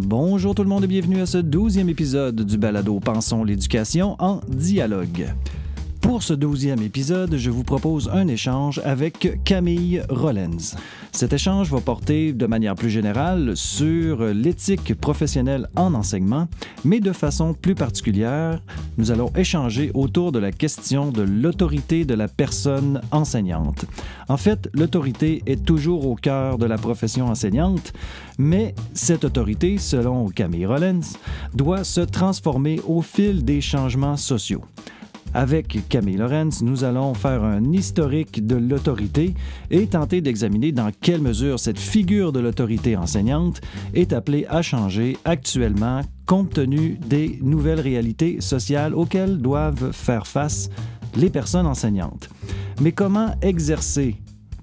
Bonjour tout le monde et bienvenue à ce douzième épisode du balado Pensons l'éducation en dialogue. Pour ce douzième épisode, je vous propose un échange avec Camille Rollens. Cet échange va porter de manière plus générale sur l'éthique professionnelle en enseignement, mais de façon plus particulière, nous allons échanger autour de la question de l'autorité de la personne enseignante. En fait, l'autorité est toujours au cœur de la profession enseignante, mais cette autorité, selon Camille Rollens, doit se transformer au fil des changements sociaux. Avec Camille Lorenz, nous allons faire un historique de l'autorité et tenter d'examiner dans quelle mesure cette figure de l'autorité enseignante est appelée à changer actuellement compte tenu des nouvelles réalités sociales auxquelles doivent faire face les personnes enseignantes. Mais comment exercer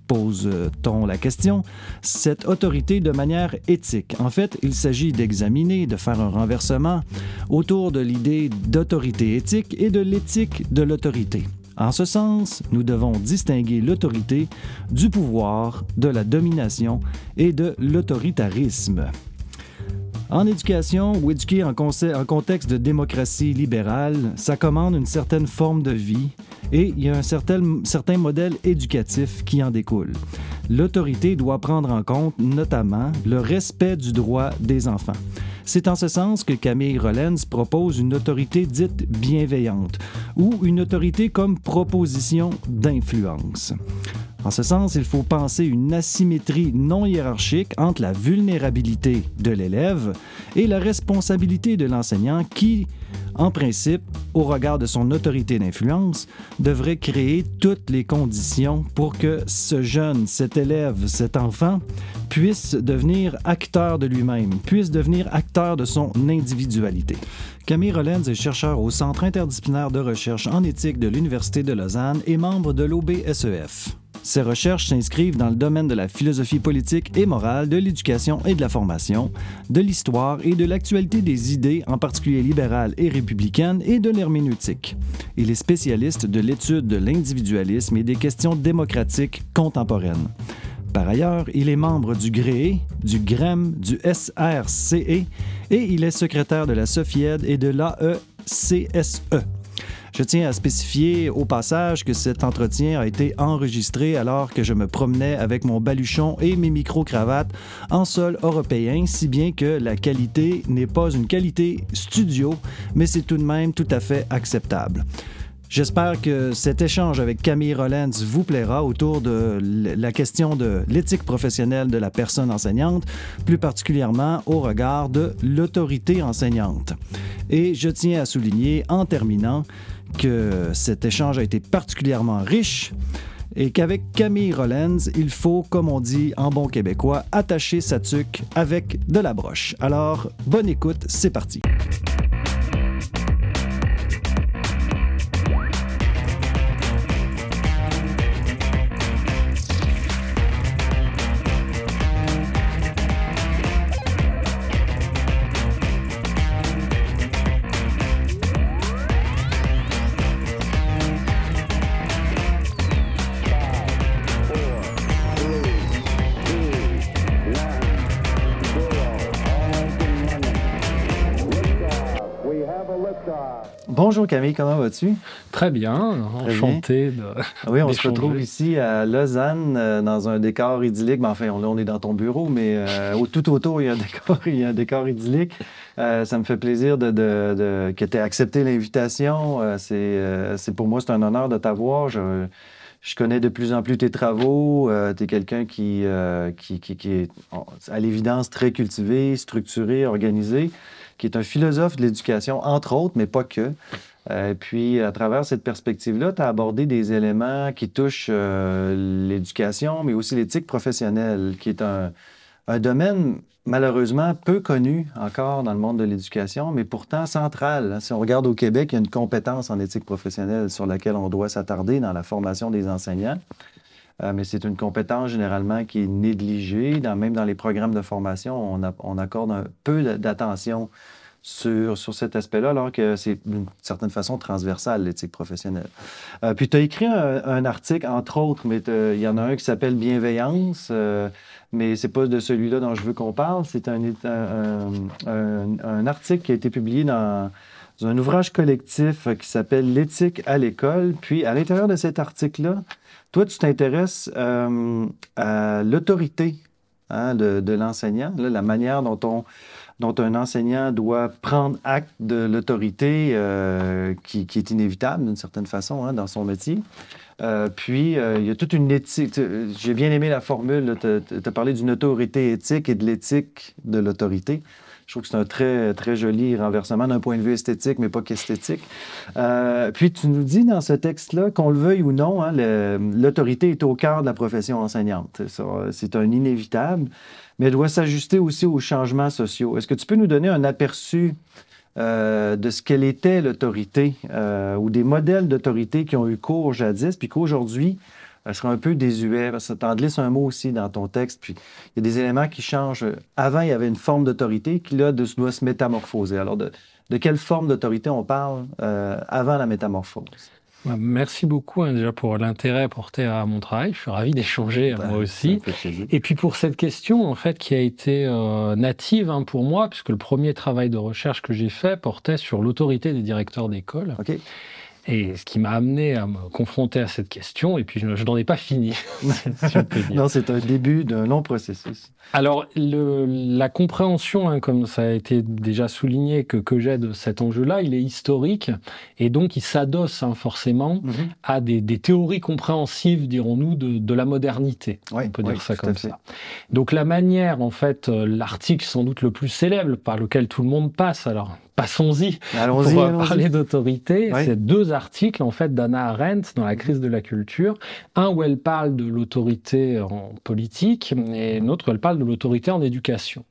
pose-t-on la question, cette autorité de manière éthique. En fait, il s'agit d'examiner, de faire un renversement autour de l'idée d'autorité éthique et de l'éthique de l'autorité. En ce sens, nous devons distinguer l'autorité du pouvoir, de la domination et de l'autoritarisme. En éducation ou éduquer en, contexte de démocratie libérale, ça commande une certaine forme de vie et il y a un certain, certain modèle éducatif qui en découle. L'autorité doit prendre en compte notamment le respect du droit des enfants. C'est en ce sens que Camille Rollens propose une autorité dite bienveillante ou une autorité comme proposition d'influence. En ce sens, il faut penser une asymétrie non hiérarchique entre la vulnérabilité de l'élève et la responsabilité de l'enseignant qui, en principe, au regard de son autorité d'influence, devrait créer toutes les conditions pour que ce jeune, cet élève, cet enfant puisse devenir acteur de lui-même, puisse devenir acteur de son individualité. Camille Rollens est chercheur au Centre interdisciplinaire de recherche en éthique de l'Université de Lausanne et membre de l'OBSEF. Ses recherches s'inscrivent dans le domaine de la philosophie politique et morale, de l'éducation et de la formation, de l'histoire et de l'actualité des idées, en particulier libérales et républicaines, et de l'herméneutique. Il est spécialiste de l'étude de l'individualisme et des questions démocratiques contemporaines. Par ailleurs, il est membre du GRE, du GREM, du SRCE et il est secrétaire de la SOFIED et de l'AECSE. Je tiens à spécifier au passage que cet entretien a été enregistré alors que je me promenais avec mon baluchon et mes micro-cravates en sol européen, si bien que la qualité n'est pas une qualité studio, mais c'est tout de même tout à fait acceptable. J'espère que cet échange avec Camille Rollens vous plaira autour de la question de l'éthique professionnelle de la personne enseignante, plus particulièrement au regard de l'autorité enseignante. Et je tiens à souligner en terminant que cet échange a été particulièrement riche et qu'avec Camille Rollens, il faut, comme on dit en bon québécois, attacher sa tuque avec de la broche. Alors, bonne écoute, c'est parti. Bonjour Camille, comment vas-tu? Très bien, enchanté de. Oui, on se retrouve ici à Lausanne euh, dans un décor idyllique. Ben, enfin, on, est dans ton bureau, mais euh, tout autour, il y a un décor, il y a un décor idyllique. Euh, ça me fait plaisir de, que tu aies accepté l'invitation. c'est pour moi, c'est un honneur de t'avoir. Je, je, connais de plus en plus tes travaux. tu es quelqu'un qui, qui, qui, est, à l'évidence, très cultivé, structuré, organisé qui est un philosophe de l'éducation, entre autres, mais pas que. Euh, puis, à travers cette perspective-là, tu as abordé des éléments qui touchent euh, l'éducation, mais aussi l'éthique professionnelle, qui est un, domaine malheureusement peu connu encore dans le monde de l'éducation, mais pourtant central. Si on regarde au Québec, il y a une compétence en éthique professionnelle sur laquelle on doit s'attarder dans la formation des enseignants. Euh, mais c'est une compétence généralement qui est négligée. même dans les programmes de formation, on, accorde un peu d'attention sur, sur cet aspect-là, alors que c'est d'une certaine façon transversal, l'éthique professionnelle. Euh, puis tu as écrit un, article, entre autres, mais il y en a un qui s'appelle Bienveillance, euh, mais c'est pas de celui-là dont je veux qu'on parle. C'est un, un, article qui a été publié dans, un ouvrage collectif qui s'appelle L'éthique à l'école. Puis à l'intérieur de cet article-là, toi, tu t'intéresses euh, à l'autorité hein, de, l'enseignant, la manière dont on dont un enseignant doit prendre acte de l'autorité euh, qui, est inévitable d'une certaine façon hein, dans son métier. Euh, puis, il y a toute une éthique. J'ai bien aimé la formule. Tu as parlé d'une autorité éthique et de l'éthique de l'autorité. Je trouve que c'est un très, très joli renversement d'un point de vue esthétique, mais pas qu'esthétique. puis tu nous dis dans ce texte-là, qu'on le veuille ou non, hein, l'autorité est au cœur de la profession enseignante. C'est un inévitable mais elle doit s'ajuster aussi aux changements sociaux. Est-ce que tu peux nous donner un aperçu euh, de ce qu'elle était l'autorité euh, ou des modèles d'autorité qui ont eu cours jadis, puis qu'aujourd'hui, elle sera un peu désuet. Parce que tu en glisses un mot aussi dans ton texte, puis il y a des éléments qui changent. Avant, il y avait une forme d'autorité qui, là, doit se métamorphoser. Alors, de, quelle forme d'autorité on parle euh, avant la métamorphose? Merci beaucoup hein, déjà pour l'intérêt porté à mon travail. Je suis ravi d'échanger moi aussi. Et puis pour cette question en fait qui a été euh, native hein, pour moi, puisque le premier travail de recherche que j'ai fait portait sur l'autorité des directeurs d'école. Et ce qui m'a amené à me confronter à cette question, et puis je, n'en ai pas fini. non, c'est un début d'un long processus. Alors, le, la compréhension, hein, comme ça a été déjà souligné, que, que j'ai de cet enjeu-là, il est historique, et donc il s'adosse hein, forcément mhm. à des, des, théories compréhensives, dirons-nous, de, de, la modernité. on peut dire ça comme ça. Donc la manière, en fait, euh, l'article sans doute le plus célèbre par lequel tout le monde passe, alors passons-y pour parler d'autorité. C'est deux articles en fait d'Anna Arendt dans La crise de la culture. Un où elle parle de l'autorité en politique et un autre où elle parle de l'autorité en éducation.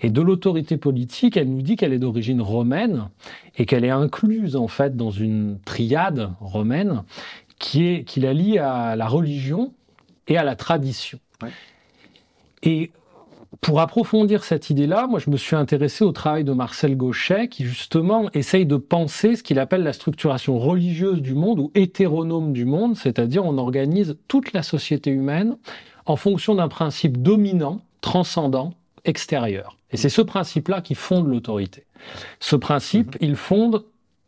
Et de l'autorité politique, elle nous dit qu'elle est d'origine romaine et qu'elle est incluse en fait dans une triade romaine qui, est, qui la lie à la religion et à la tradition. Et pour approfondir cette idée-là, moi je me suis intéressé au travail de Marcel Gauchet qui justement essaye de penser ce qu'il appelle la structuration religieuse du monde ou hétéronome du monde, c'est-à-dire on organise toute la société humaine en fonction d'un principe dominant, transcendant, extérieur. Et c'est ce principe-là qui fonde l'autorité. Ce principe, mhm. il fonde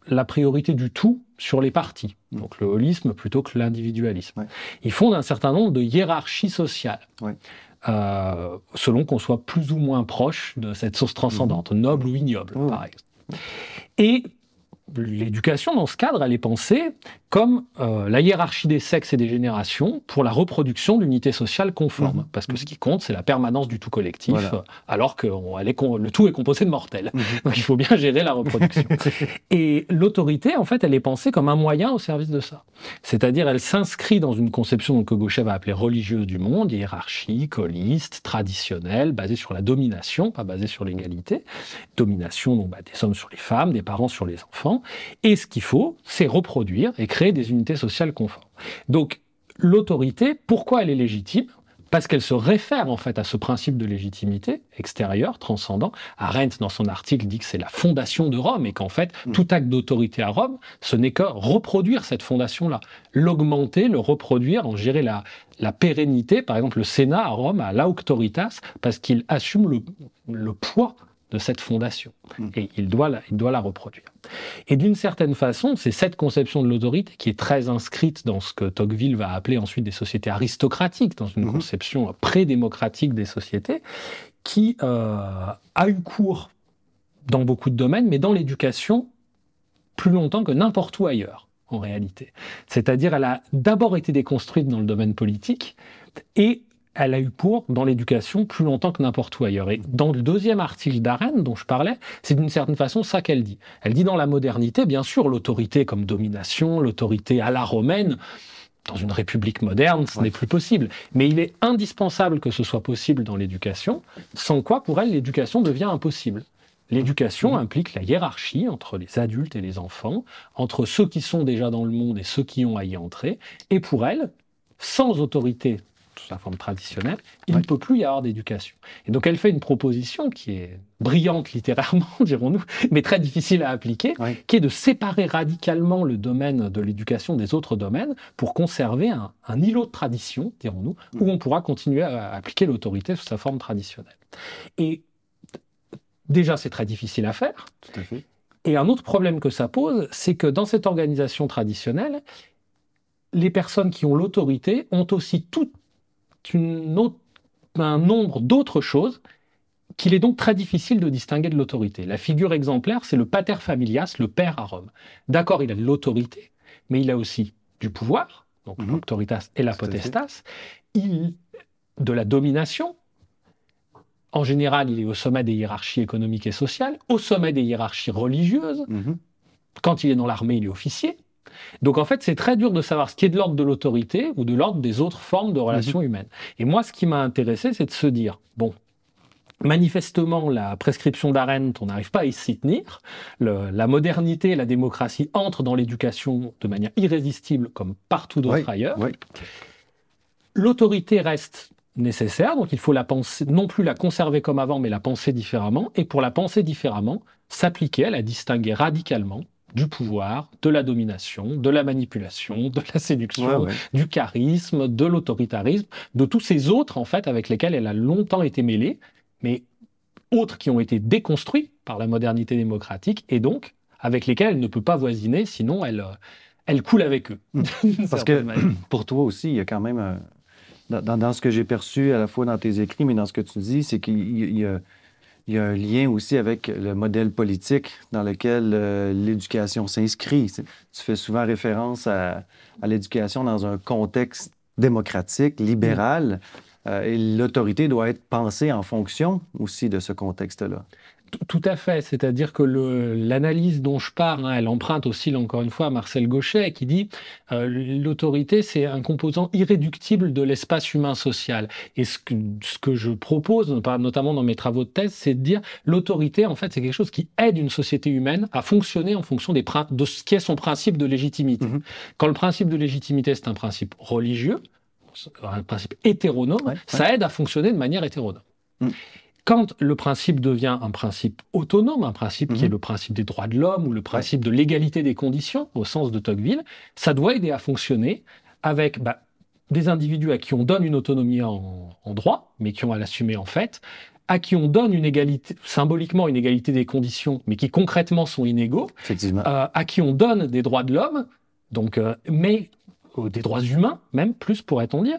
la priorité du tout sur les partis, mhm. donc le holisme plutôt que l'individualisme. Il fonde un certain nombre de hiérarchies sociales. Euh, selon qu'on soit plus ou moins proche de cette source transcendante, mhm. noble ou ignoble, par exemple. Et l'éducation, dans ce cadre, elle est pensée comme euh, la hiérarchie des sexes et des générations pour la reproduction d'unités sociales conformes. Mhm. Parce que ce qui compte, c'est la permanence du tout collectif, alors que le tout est composé de mortels. Mhm. Donc il faut bien gérer la reproduction. et l'autorité, en fait, elle est pensée comme un moyen au service de ça. C'est-à-dire, elle s'inscrit dans une conception que Gauchet va appeler religieuse du monde, hiérarchique, holiste, traditionnelle, basée sur la domination, pas basée sur l'égalité. Domination, donc, bah, des hommes sur les femmes, des parents sur les enfants. Et ce qu'il faut, c'est reproduire et créer des unités sociales conformes. Donc, l'autorité, pourquoi elle est légitime? Parce qu'elle se réfère en fait à ce principe de légitimité extérieure, transcendant. Arendt, dans son article, dit que c'est la fondation de Rome et qu'en fait, mm. tout acte d'autorité à Rome, ce n'est que reproduire cette fondation-là, l'augmenter, le reproduire, en gérer la, la pérennité. Par exemple, le Sénat à Rome a l'auctoritas parce qu'il assume le, le poids de cette fondation. Hmm. Et il doit, la, il doit la reproduire. Et d'une certaine façon, c'est cette conception de l'autorité qui est très inscrite dans ce que Tocqueville va appeler ensuite des sociétés aristocratiques, dans une hmm. conception pré-démocratique des sociétés, qui euh, a eu cours dans beaucoup de domaines, mais dans l'éducation plus longtemps que n'importe où ailleurs, en réalité. C'est-à-dire, elle a d'abord été déconstruite dans le domaine politique, et elle a eu pour dans l'éducation plus longtemps que n'importe où ailleurs. Et dans le deuxième article d'Arène dont je parlais, c'est d'une certaine façon ça qu'elle dit. Elle dit dans la modernité, bien sûr, l'autorité comme domination, l'autorité à la romaine, dans une république moderne, ce n'est plus possible. Mais il est indispensable que ce soit possible dans l'éducation, sans quoi, pour elle, l'éducation devient impossible. L'éducation mmh. implique la hiérarchie entre les adultes et les enfants, entre ceux qui sont déjà dans le monde et ceux qui ont à y entrer. Et pour elle, sans autorité sous sa forme traditionnelle, il ne peut plus y avoir d'éducation. Et donc elle fait une proposition qui est brillante littérairement, dirons-nous, mais très difficile à appliquer, qui est de séparer radicalement le domaine de l'éducation des autres domaines pour conserver un, îlot de tradition, dirons-nous, où on pourra continuer à appliquer l'autorité sous sa forme traditionnelle. Et déjà, c'est très difficile à faire. Tout à fait. Et un autre problème que ça pose, c'est que dans cette organisation traditionnelle, les personnes qui ont l'autorité ont aussi un nombre d'autres choses qu'il est donc très difficile de distinguer de l'autorité. La figure exemplaire, c'est le pater familias, le père à Rome. D'accord, il a de l'autorité, mais il a aussi du pouvoir, donc mhm. l'autoritas et la potestas, il, de la domination. En général, il est au sommet des hiérarchies économiques et sociales, au sommet des hiérarchies religieuses. Mhm. Quand il est dans l'armée, il est officier. Donc en fait, c'est très dur de savoir ce qui est de l'ordre de l'autorité ou de l'ordre des autres formes de relations mhm. humaines. Et moi, ce qui m'a intéressé, c'est de se dire, bon, Manifestement, la prescription d'Arendt, on n'arrive pas à s'y tenir. la modernité et la démocratie entrent dans l'éducation de manière irrésistible, comme partout d'autre ailleurs. L'autorité reste nécessaire, donc il faut la penser, non plus la conserver comme avant, mais la penser différemment. Et pour la penser différemment, s'appliquer à la distinguer radicalement du pouvoir, de la domination, de la manipulation, de la séduction, du charisme, de l'autoritarisme, de tous ces autres en fait avec lesquels elle a longtemps été mêlée, mais autres qui ont été déconstruits par la modernité démocratique et donc avec lesquels elle ne peut pas voisiner, sinon elle, elle coule avec eux. Hmm. Parce que pour toi aussi, il y a quand même, euh, dans, ce que j'ai perçu à la fois dans tes écrits, mais dans ce que tu dis, c'est qu'il y a il y a un lien aussi avec le modèle politique dans lequel euh, l'éducation s'inscrit. Tu fais souvent référence à, l'éducation dans un contexte démocratique, libéral, euh, et l'autorité doit être pensée en fonction aussi de ce contexte-là. Tout à fait, c'est-à-dire que l'analyse dont je parle, hein, elle emprunte aussi, encore une fois, à Marcel Gauchet, qui dit euh, l'autorité, c'est un composant irréductible de l'espace humain social. Et ce que, ce que je propose, notamment dans mes travaux de thèse, c'est de dire l'autorité, en fait, c'est quelque chose qui aide une société humaine à fonctionner en fonction des, de ce qui est son principe de légitimité. Mm-hmm. Quand le principe de légitimité, c'est un principe religieux, un principe hétéronome, ça aide à fonctionner de manière hétéronome. Mm. Quand le principe devient un principe autonome, un principe qui est mhm. le principe des droits de l'homme ou le principe de l'égalité des conditions, au sens de Tocqueville, ça doit aider à fonctionner avec bah, des individus à qui on donne une autonomie en, droit, mais qui ont à l'assumer en fait, à qui on donne une égalité, symboliquement une égalité des conditions, mais qui concrètement sont inégaux, euh, à qui on donne des droits de l'homme, donc, euh, mais euh, des droits humains même, plus pourrait-on dire,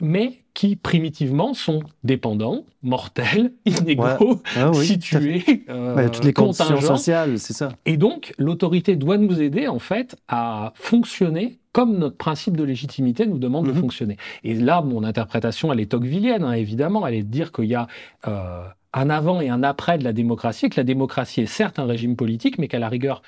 mais qui primitivement sont dépendants, mortels, inégaux, ah situés, euh, toutes les conditions sociales, c'est ça. Et donc, l'autorité doit nous aider en fait à fonctionner comme notre principe de légitimité nous demande de mhm. fonctionner. Et là, mon interprétation, elle est tocquevillienne, hein, évidemment, elle est de dire qu'il y a euh, un avant et un après de la démocratie, que la démocratie est certes un régime politique, mais qu'à la rigueur,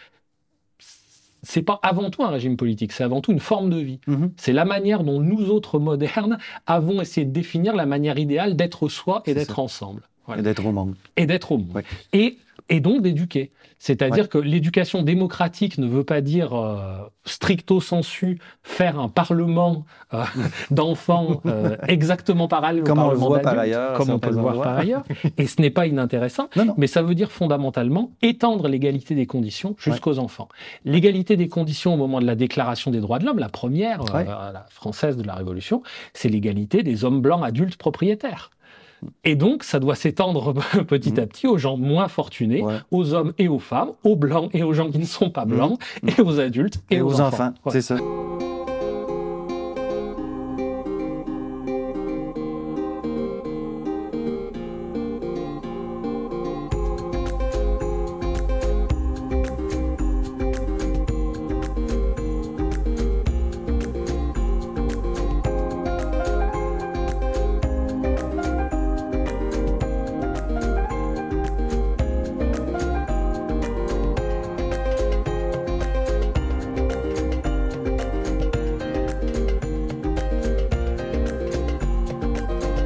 c'est pas avant tout un régime politique, c'est avant tout une forme de vie. Mhm. C'est la manière dont nous autres modernes avons essayé de définir la manière idéale d'être soi et d'être ensemble. Et d'être au monde. Et d'être au monde. Et et donc d'éduquer. C'est-à-dire que l'éducation démocratique ne veut pas dire euh, stricto sensu faire un parlement euh, d'enfants euh, exactement parallèle comme au parlement on le voit par ailleurs, comme on peut le voir par ailleurs. Et ce n'est pas inintéressant, mais ça veut dire fondamentalement étendre l'égalité des conditions jusqu'aux enfants. L'égalité des conditions au moment de la déclaration des droits de l'homme, la première, la française de la Révolution, c'est l'égalité des hommes blancs adultes propriétaires. Et donc, ça doit s'étendre petit à mmh. petit aux gens moins fortunés, aux hommes et aux femmes, aux blancs et aux gens qui ne sont pas blancs, mmh. et aux adultes et, aux, enfants. C'est ça.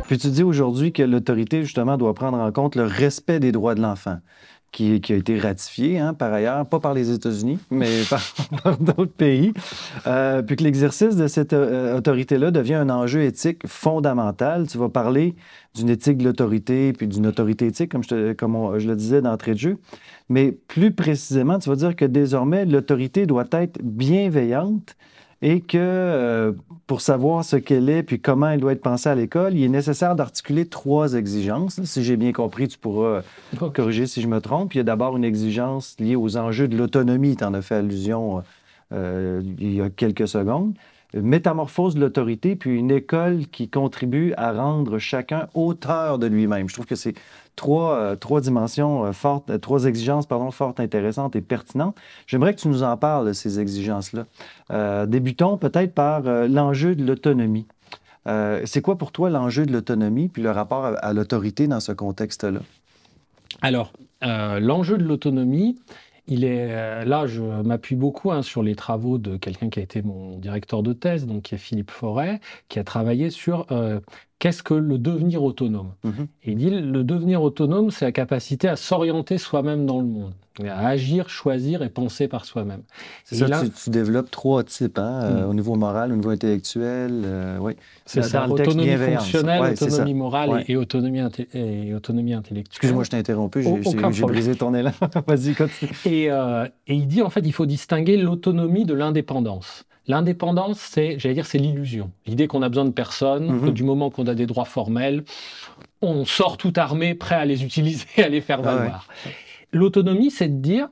Puis tu dis aujourd'hui que l'autorité, justement, doit prendre en compte le respect des droits de l'enfant, qui, a été ratifié, hein, par ailleurs, pas par les États-Unis, mais par, d'autres pays, euh, puis que l'exercice de cette euh, autorité-là devient un enjeu éthique fondamental. Tu vas parler d'une éthique de l'autorité, puis d'une autorité éthique, comme je, comme je le disais d'entrée de jeu. Mais plus précisément, tu vas dire que désormais, l'autorité doit être bienveillante et que euh, pour savoir ce qu'elle est puis comment elle doit être pensée à l'école, il est nécessaire d'articuler trois exigences. Si j'ai bien compris, tu pourras corriger si je me trompe. Il y a d'abord une exigence liée aux enjeux de l'autonomie, tu en as fait allusion euh, il y a quelques secondes. Métamorphose de l'autorité, puis une école qui contribue à rendre chacun auteur de lui-même. Je trouve que c'est trois, euh, trois dimensions euh, fortes, euh, trois exigences pardon, fortes, intéressantes et pertinentes. J'aimerais que tu nous en parles de ces exigences-là. débutons peut-être par l'enjeu de l'autonomie. c'est quoi pour toi l'enjeu de l'autonomie puis le rapport à, l'autorité dans ce contexte-là? Alors, l'enjeu de l'autonomie, il est là, je m'appuie beaucoup hein, sur les travaux de quelqu'un qui a été mon directeur de thèse, donc qui est Philippe Forêt, qui a travaillé sur qu'est-ce que le devenir autonome? Mhm. Il dit le devenir autonome, c'est la capacité à s'orienter soi-même dans le monde, à agir, choisir et penser par soi-même. C'est ça, tu, développes trois types, hein, euh, mm. au niveau moral, au niveau intellectuel. Euh, oui. C'est ça, autonomie fonctionnelle, autonomie morale et, autonomie et, autonomie intellectuelle. Excuse-moi, je t'ai interrompu, j'ai brisé ton élan. Vas-y, continue. Et, euh, et il dit en fait, il faut distinguer l'autonomie de l'indépendance. L'indépendance, c'est, j'allais dire, c'est l'illusion. L'idée qu'on a besoin de personne, mhm. que du moment qu'on a des droits formels, on sort tout armé, prêt à les utiliser, à les faire ah valoir. L'autonomie, c'est de dire,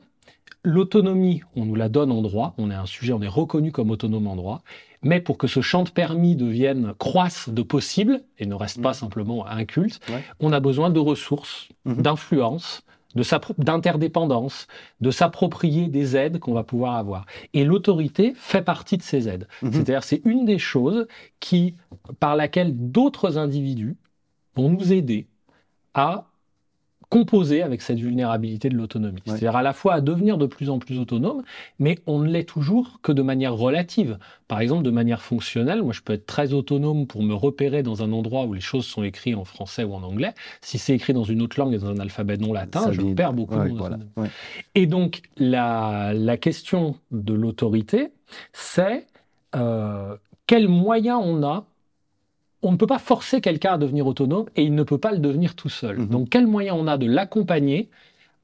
l'autonomie, on nous la donne en droit, on est un sujet, on est reconnu comme autonome en droit, mais pour que ce champ de permis devienne, croisse de possible, et ne reste pas mhm. simplement un culte, on a besoin de ressources, mhm. d'influence, d'interdépendance, de s'approprier des aides qu'on va pouvoir avoir. Et l'autorité fait partie de ces aides. Mhm. C'est-à-dire, c'est une des choses qui, par laquelle d'autres individus vont nous aider à composer avec cette vulnérabilité de l'autonomie. C'est-à-dire à la fois à devenir de plus en plus autonome, mais on ne l'est toujours que de manière relative. Par exemple, de manière fonctionnelle, moi je peux être très autonome pour me repérer dans un endroit où les choses sont écrites en français ou en anglais. Si c'est écrit dans une autre langue et dans un alphabet non latin, je perds beaucoup de voilà. Et donc la, la, question de l'autorité, c'est euh, quels moyens on a on ne peut pas forcer quelqu'un à devenir autonome et il ne peut pas le devenir tout seul. Mhm. Donc quel moyen on a de l'accompagner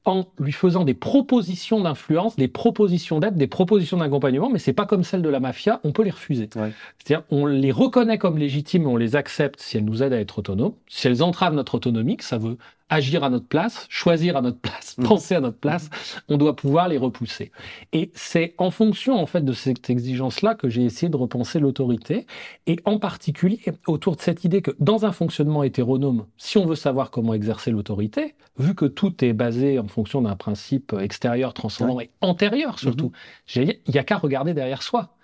en lui faisant des propositions d'influence, des propositions d'aide, des propositions d'accompagnement, mais c'est pas comme celle de la mafia, on peut les refuser. C'est-à-dire, on les reconnaît comme légitimes, on les accepte si elles nous aident à être autonomes. Si elles entravent notre autonomie, ça veut agir à notre place, choisir à notre place, mm. penser à notre place, on doit pouvoir les repousser. Et c'est en fonction en fait de cette exigence-là que j'ai essayé de repenser l'autorité, et en particulier autour de cette idée que dans un fonctionnement hétéronome, si on veut savoir comment exercer l'autorité, vu que tout est basé en fonction d'un principe extérieur, transcendant et antérieur surtout, mm-hmm. il n'y a qu'à regarder derrière soi.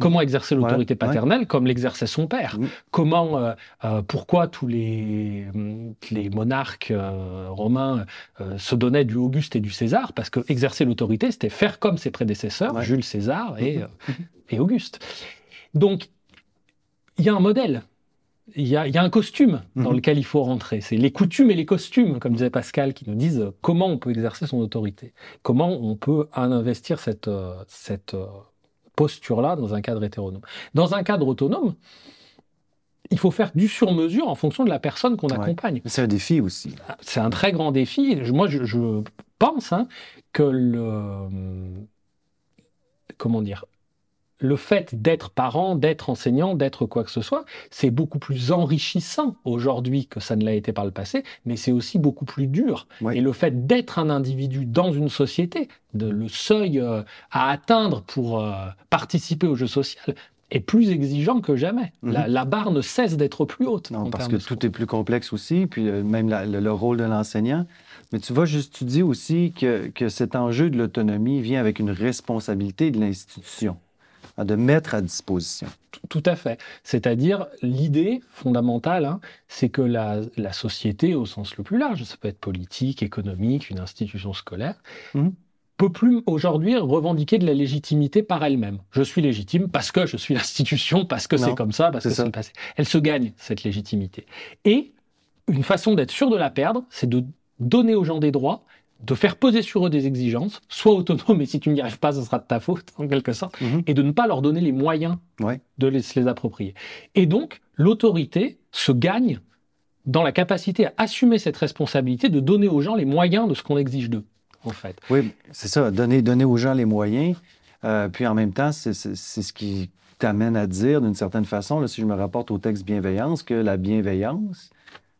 Comment exercer l'autorité paternelle comme l'exerçait son père Comment, euh, euh, pourquoi tous les, les monarques euh, romains se donnaient du Auguste et du César Parce que exercer l'autorité, c'était faire comme ses prédécesseurs, Jules César et, et Auguste. Donc, il y a un modèle. Il y, a, y a, un costume dans lequel il faut rentrer. C'est les coutumes et les costumes, comme disait Pascal, qui nous disent comment on peut exercer son autorité, comment on peut investir cette, cette posture-là dans un cadre hétéronome. Dans un cadre autonome, il faut faire du sur-mesure en fonction de la personne qu'on accompagne. C'est un défi aussi. C'est un très grand défi. Moi, je, pense hein, que le. Comment dire le fait d'être parent, d'être enseignant, d'être quoi que ce soit, c'est beaucoup plus enrichissant aujourd'hui que ça ne l'a été par le passé, mais c'est aussi beaucoup plus dur. Et le fait d'être un individu dans une société, de, le seuil euh, à atteindre pour euh, participer au jeu social, est plus exigeant que jamais. Mhm. la, barre ne cesse d'être plus haute. Non, parce que tout est plus complexe aussi, puis euh, même le, rôle de l'enseignant. Mais tu vois, juste, tu dis aussi que, que cet enjeu de l'autonomie vient avec une responsabilité de l'institution de mettre à disposition. Tout à fait. C'est-à-dire, l'idée fondamentale, hein, c'est que la, société, au sens le plus large, ça peut être politique, économique, une institution scolaire, mmh. peut plus aujourd'hui revendiquer de la légitimité par elle-même. Je suis légitime parce que je suis l'institution, parce que c'est comme ça, parce que c'est le passé. Elle se gagne, cette légitimité. Et une façon d'être sûr de la perdre, c'est de donner aux gens des droits, de faire poser sur eux des exigences, soit autonomes, et si tu n'y arrives pas, ce sera de ta faute, en quelque sorte, Mhm. et de ne pas leur donner les moyens Ouais. de les, se les approprier. Et donc, l'autorité se gagne dans la capacité à assumer cette responsabilité de donner aux gens les moyens de ce qu'on exige d'eux, en fait. Oui, c'est ça, donner, donner aux gens les moyens. euh, puis en même temps, c'est ce qui t'amène à dire, d'une certaine façon, là, si je me rapporte au texte bienveillance, que la bienveillance,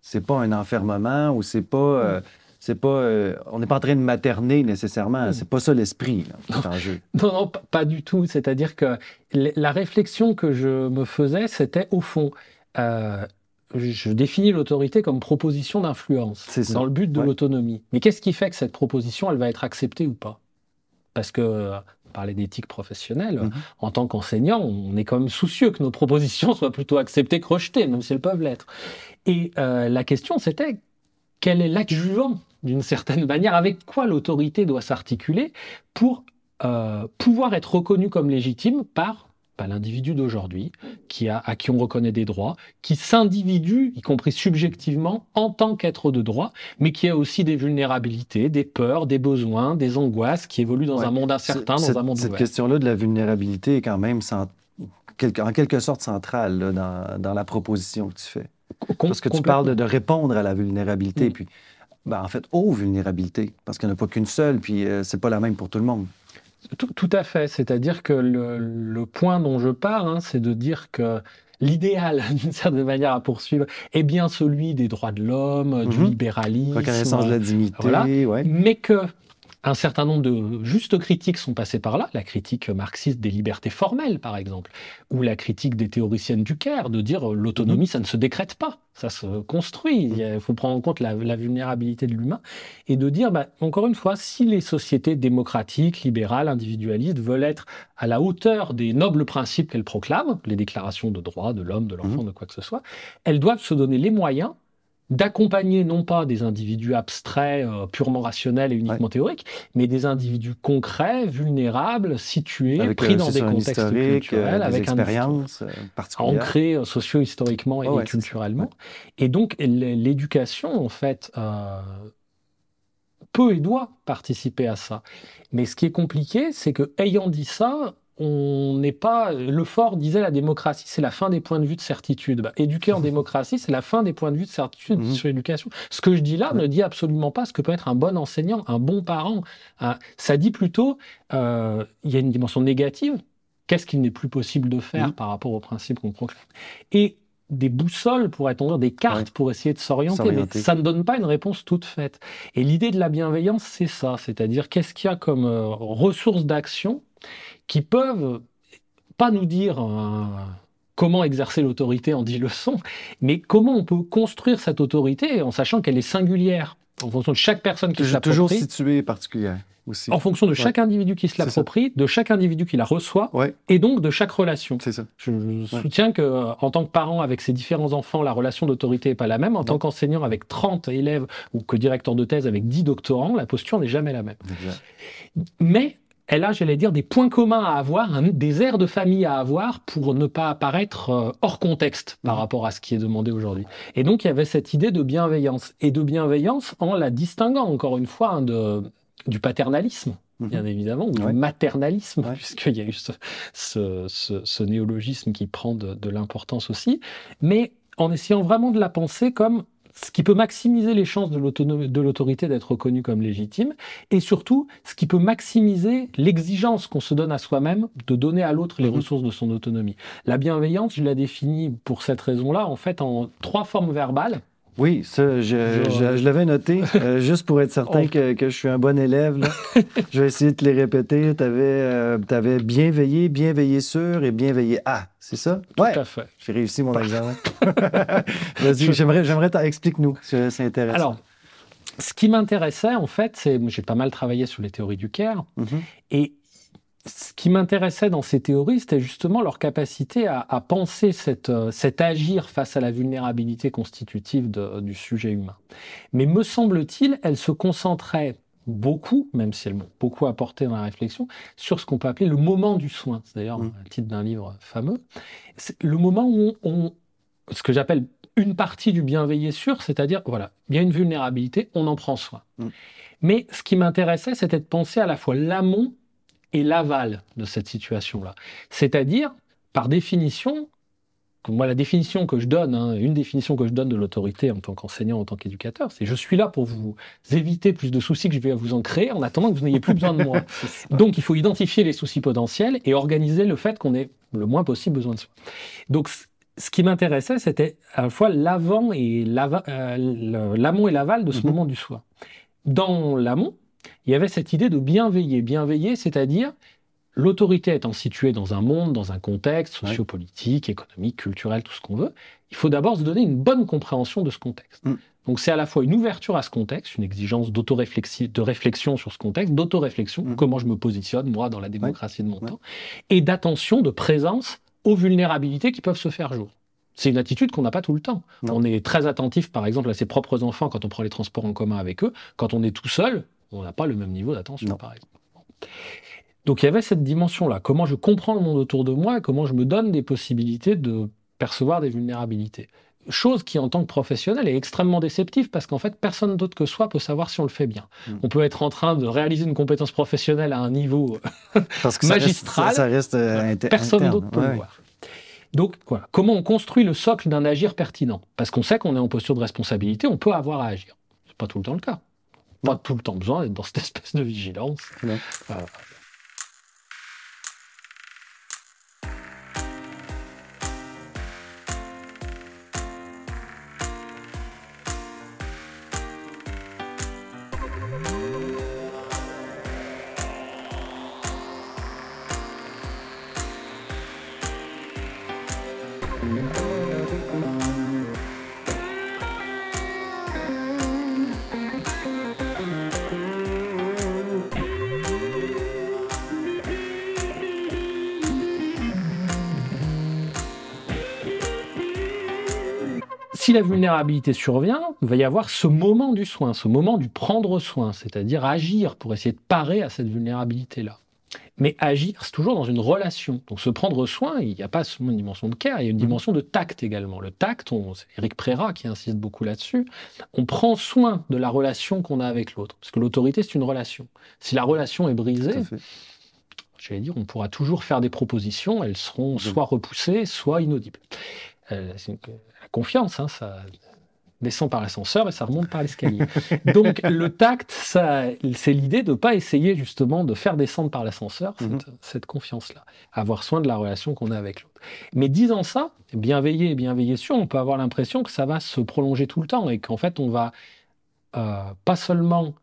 c'est pas un enfermement ou c'est pas. euh, c'est pas euh, on n'est pas en train de materner nécessairement. C'est pas ça l'esprit qui est en jeu. Non, non, pas- du tout. C'est-à-dire que la réflexion que je me faisais, c'était au fond, euh, je définis l'autorité comme proposition d'influence dans le but de Ouais. l'autonomie. Mais qu'est-ce qui fait que cette proposition, elle va être acceptée ou pas? Parce que, parlait d'éthique professionnelle, Mhm. en tant qu'enseignant, on est quand même soucieux que nos propositions soient plutôt acceptées que rejetées, même si elles peuvent l'être. Et euh, la question, c'était quel est l'adjuvant, d'une certaine manière, avec quoi l'autorité doit s'articuler pour euh, pouvoir être reconnue comme légitime par bah, l'individu d'aujourd'hui, qui a, à qui on reconnaît des droits, qui s'individue, y compris subjectivement, en tant qu'être de droit, mais qui a aussi des vulnérabilités, des peurs, des besoins, des angoisses, qui évoluent dans Ouais. un monde incertain, dans un monde Cette question-là de la vulnérabilité est quand même quelque- en quelque sorte centrale là, dans, dans la proposition que tu fais. Com- Parce que tu parles de, de répondre à la vulnérabilité, Mm. puis ben, en fait, aux vulnérabilités, parce qu'il n'y en a pas qu'une seule, puis euh, c'est pas la même pour tout le monde. Tout, tout à fait. C'est-à-dire que le, le point dont je pars, hein, c'est de dire que l'idéal, d'une certaine manière à poursuivre, est bien celui des droits de l'homme, du Mhm. libéralisme, Reconnaissance de la dignité, voilà. ouais. mais que un certain nombre de justes critiques sont passées par là, la critique marxiste des libertés formelles, par exemple, ou la critique des théoriciennes du Caire, de dire euh, l'autonomie, ça ne se décrète pas, ça se construit, il faut prendre en compte la, la vulnérabilité de l'humain, et de dire, bah, encore une fois, si les sociétés démocratiques, libérales, individualistes veulent être à la hauteur des nobles principes qu'elles proclament, les déclarations de droits de l'homme, de l'enfant, de quoi que ce soit, elles doivent se donner les moyens d'accompagner non pas des individus abstraits, euh, purement rationnels et uniquement théoriques, mais des individus concrets, vulnérables, situés, Avec pris euh, dans des contextes euh, culturels, des avec expériences euh, particulières. ancré euh, socio-historiquement et ouais, ça. culturellement. Et donc, l'éducation, en fait, euh, peut et doit participer à ça. Mais ce qui est compliqué, c'est que, ayant dit ça, on n'est pas. Le fort disait la démocratie, c'est la fin des points de vue de certitude. Bah, éduquer en démocratie, c'est la fin des points de vue de certitude Mhm. sur l'éducation. Ce que je dis là Ouais. ne dit absolument pas ce que peut être un bon enseignant, un bon parent. hein. Ça dit plutôt, euh, il y a une dimension négative. Qu'est-ce qu'il n'est plus possible de faire Mhm. par rapport aux principes qu'on proclame? Et des boussoles, pourrait-on dire, des cartes Ouais. pour essayer de s'orienter, mais ça ne donne pas une réponse toute faite. Et l'idée de la bienveillance, c'est ça, c'est-à-dire qu'est-ce qu'il y a comme euh, ressources d'action qui peuvent pas nous dire euh, comment exercer l'autorité en dix leçons, mais comment on peut construire cette autorité en sachant qu'elle est singulière en fonction de chaque personne qui se Toujours, située particulière aussi. en fonction de Ouais. chaque individu qui se l'approprie, de chaque individu qui la reçoit, Ouais, et donc de chaque relation. c'est ça. Je, je soutiens que euh, en tant que parent avec ses différents enfants, la relation d'autorité n'est pas la même. En tant qu'enseignant avec 30 élèves ou que directeur de thèse avec 10 doctorants, la posture n'est jamais la même. Exact. Mais elle a, j'allais dire, des points communs à avoir, un- des airs de famille à avoir pour ne pas apparaître euh, hors contexte par rapport à ce qui est demandé aujourd'hui. Et donc il y avait cette idée de bienveillance. Et de bienveillance en la distinguant, encore une fois, hein, de, du paternalisme Mhm. bien évidemment, ou Ouais. du maternalisme, Ouais. puisqu'il y a eu ce, ce- ce- ce néologisme qui prend de, de l'importance aussi, mais en essayant vraiment de la penser comme ce qui peut maximiser les chances de l'autorité d'être reconnue comme légitime, et surtout ce qui peut maximiser l'exigence qu'on se donne à soi-même de donner à l'autre les Mhm. ressources de son autonomie. La bienveillance, je la définis pour cette raison-là, en fait, en trois formes verbales. Oui, ça, je, Je- je- l'avais noté, euh, juste pour être certain que, que je suis un bon élève. là. je vais essayer de te les répéter. Tu avais, bien veillé, bien veillé sur et bien veillé à. C'est ça? Ouais, Tout à fait. j'ai réussi mon examen. Vas-y, j'aimerais, explique-nous, c'est c'est intéressant. Alors, ce qui m'intéressait, en fait, c'est j'ai pas mal travaillé sur les théories du Caire, Mhm. et ce qui m'intéressait dans ces théories, c'était justement leur capacité à, à penser cette, euh, cet agir face à la vulnérabilité constitutive de- du sujet humain. Mais me semble-t-il, elles se concentraient beaucoup, même si elles m'ont beaucoup apporté dans la réflexion, sur ce qu'on peut appeler le moment du soin. C'est d'ailleurs Mm. le titre d'un livre fameux. C'est le moment où on, ce que j'appelle une partie du bienveiller sur, c'est-à-dire, voilà, il y a une vulnérabilité, on en prend soin. Mm. Mais ce qui m'intéressait, c'était de penser à la fois l'amont et l'aval de cette situation-là. C'est-à-dire, par définition, moi, la définition que je donne, hein, une définition que je donne de l'autorité en tant qu'enseignant, en tant qu'éducateur, c'est je suis là pour vous éviter plus de soucis que je vais vous en créer en attendant que vous n'ayez plus besoin de moi. Donc, il faut identifier les soucis potentiels et organiser le fait qu'on ait le moins possible besoin de soi. Donc, ce qui m'intéressait, c'était à la fois l'avant et euh, l'amont et l'aval de ce mhm. moment du soi. Dans l'amont, il y avait cette idée de bienveiller. Bienveiller, c'est-à-dire l'autorité étant située dans un monde, dans un contexte sociopolitique, économique, culturel, tout ce qu'on veut, il faut d'abord se donner une bonne compréhension de ce contexte. Mm. Donc c'est à la fois une ouverture à ce contexte, une exigence de réflexion sur ce contexte, d'autoréflexion, réflexion mm. comment je me positionne moi dans la démocratie de mon temps, et d'attention, de présence aux vulnérabilités qui peuvent se faire jour. C'est une attitude qu'on n'a pas tout le temps. On est très attentif, par exemple, à ses propres enfants quand on prend les transports en commun avec eux. Quand on est tout seul, on n'a pas le même niveau d'attention, par exemple. Donc il y avait cette dimension-là. Comment je comprends le monde autour de moi et comment je me donne des possibilités de percevoir des vulnérabilités. Chose qui, en tant que professionnel, est extrêmement déceptive parce qu'en fait, personne d'autre que soi peut savoir si on le fait bien. Hmm. On peut être en train de réaliser une compétence professionnelle à un niveau parce que magistral. Ça reste, euh, personne d'autre peut le voir. Donc, voilà. comment on construit le socle d'un agir pertinent? Parce qu'on sait qu'on est en posture de responsabilité, on peut avoir à agir. C'est pas tout le temps le cas. Pas tout le temps besoin d'être dans cette espèce de vigilance. Si la vulnérabilité survient, il va y avoir ce moment du soin, ce moment du prendre soin, c'est-à-dire agir pour essayer de parer à cette vulnérabilité-là. Mais agir, c'est toujours dans une relation. Donc se prendre soin, il n'y a pas seulement une dimension de care, il y a une mmh. dimension de tact également. Le tact, c'est Eric Préra qui insiste beaucoup là-dessus, on prend soin de la relation qu'on a avec l'autre. Parce que l'autorité, c'est une relation. Si la relation est brisée, j'allais dire, on pourra toujours faire des propositions, elles seront soit repoussées, soit inaudibles. Euh, confiance, hein, ça descend par l'ascenseur et ça remonte par l'escalier. Donc le tact, c'est l'idée de ne pas essayer justement de faire descendre par l'ascenseur cette, mhm. confiance-là, avoir soin de la relation qu'on a avec l'autre. Mais disant ça, bienveiller et bienveiller sur, on peut avoir l'impression que ça va se prolonger tout le temps et qu'en fait on va euh, pas seulement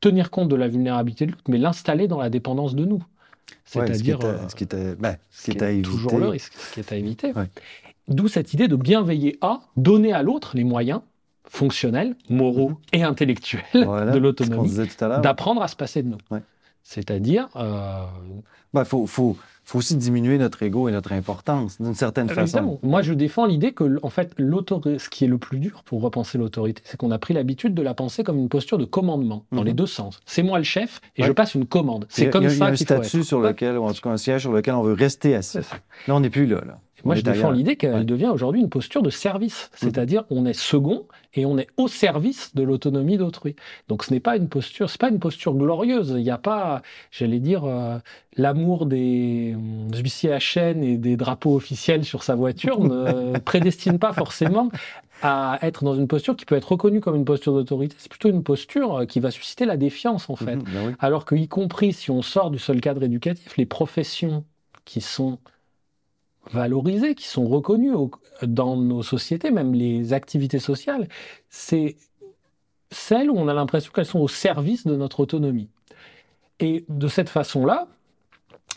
tenir compte de la vulnérabilité de l'autre, mais l'installer dans la dépendance de nous. C'est-à-dire ce qui est, à, toujours le risque, ce qui est à éviter. D'où cette idée de bien veiller à donner à l'autre les moyens fonctionnels, moraux mhm. et intellectuels de l'autonomie, d'apprendre à se passer de nous. C'est-à-dire... Il euh, bah, faut, faut, aussi diminuer notre ego et notre importance, d'une certaine façon. Moi, je défends l'idée que, en fait, ce qui est le plus dur pour repenser l'autorité, c'est qu'on a pris l'habitude de la penser comme une posture de commandement, dans les mhm. deux sens. C'est moi le chef et je passe une commande. C'est comme ça qu'il faut Il y a un statut sur lequel, ou en tout cas un siège sur lequel on veut rester assis. Là, on n'est plus là. là. Moi, je défends l'idée qu'elle devient aujourd'hui une posture de service, mhm. c'est-à-dire on est second et on est au service de l'autonomie d'autrui. Donc, ce n'est pas une posture, c'est pas une posture glorieuse. Il n'y a pas, j'allais dire, euh, l'amour des euh, huissiers à chaîne et des drapeaux officiels sur sa voiture ne prédestine pas forcément à être dans une posture qui peut être reconnue comme une posture d'autorité. C'est plutôt une posture euh, qui va susciter la défiance, en fait. Mhm, ben Alors que, y compris si on sort du seul cadre éducatif, les professions qui sont valorisées, qui sont reconnues dans nos sociétés, même les activités sociales, c'est celles où on a l'impression qu'elles sont au service de notre autonomie. Et de cette façon-là,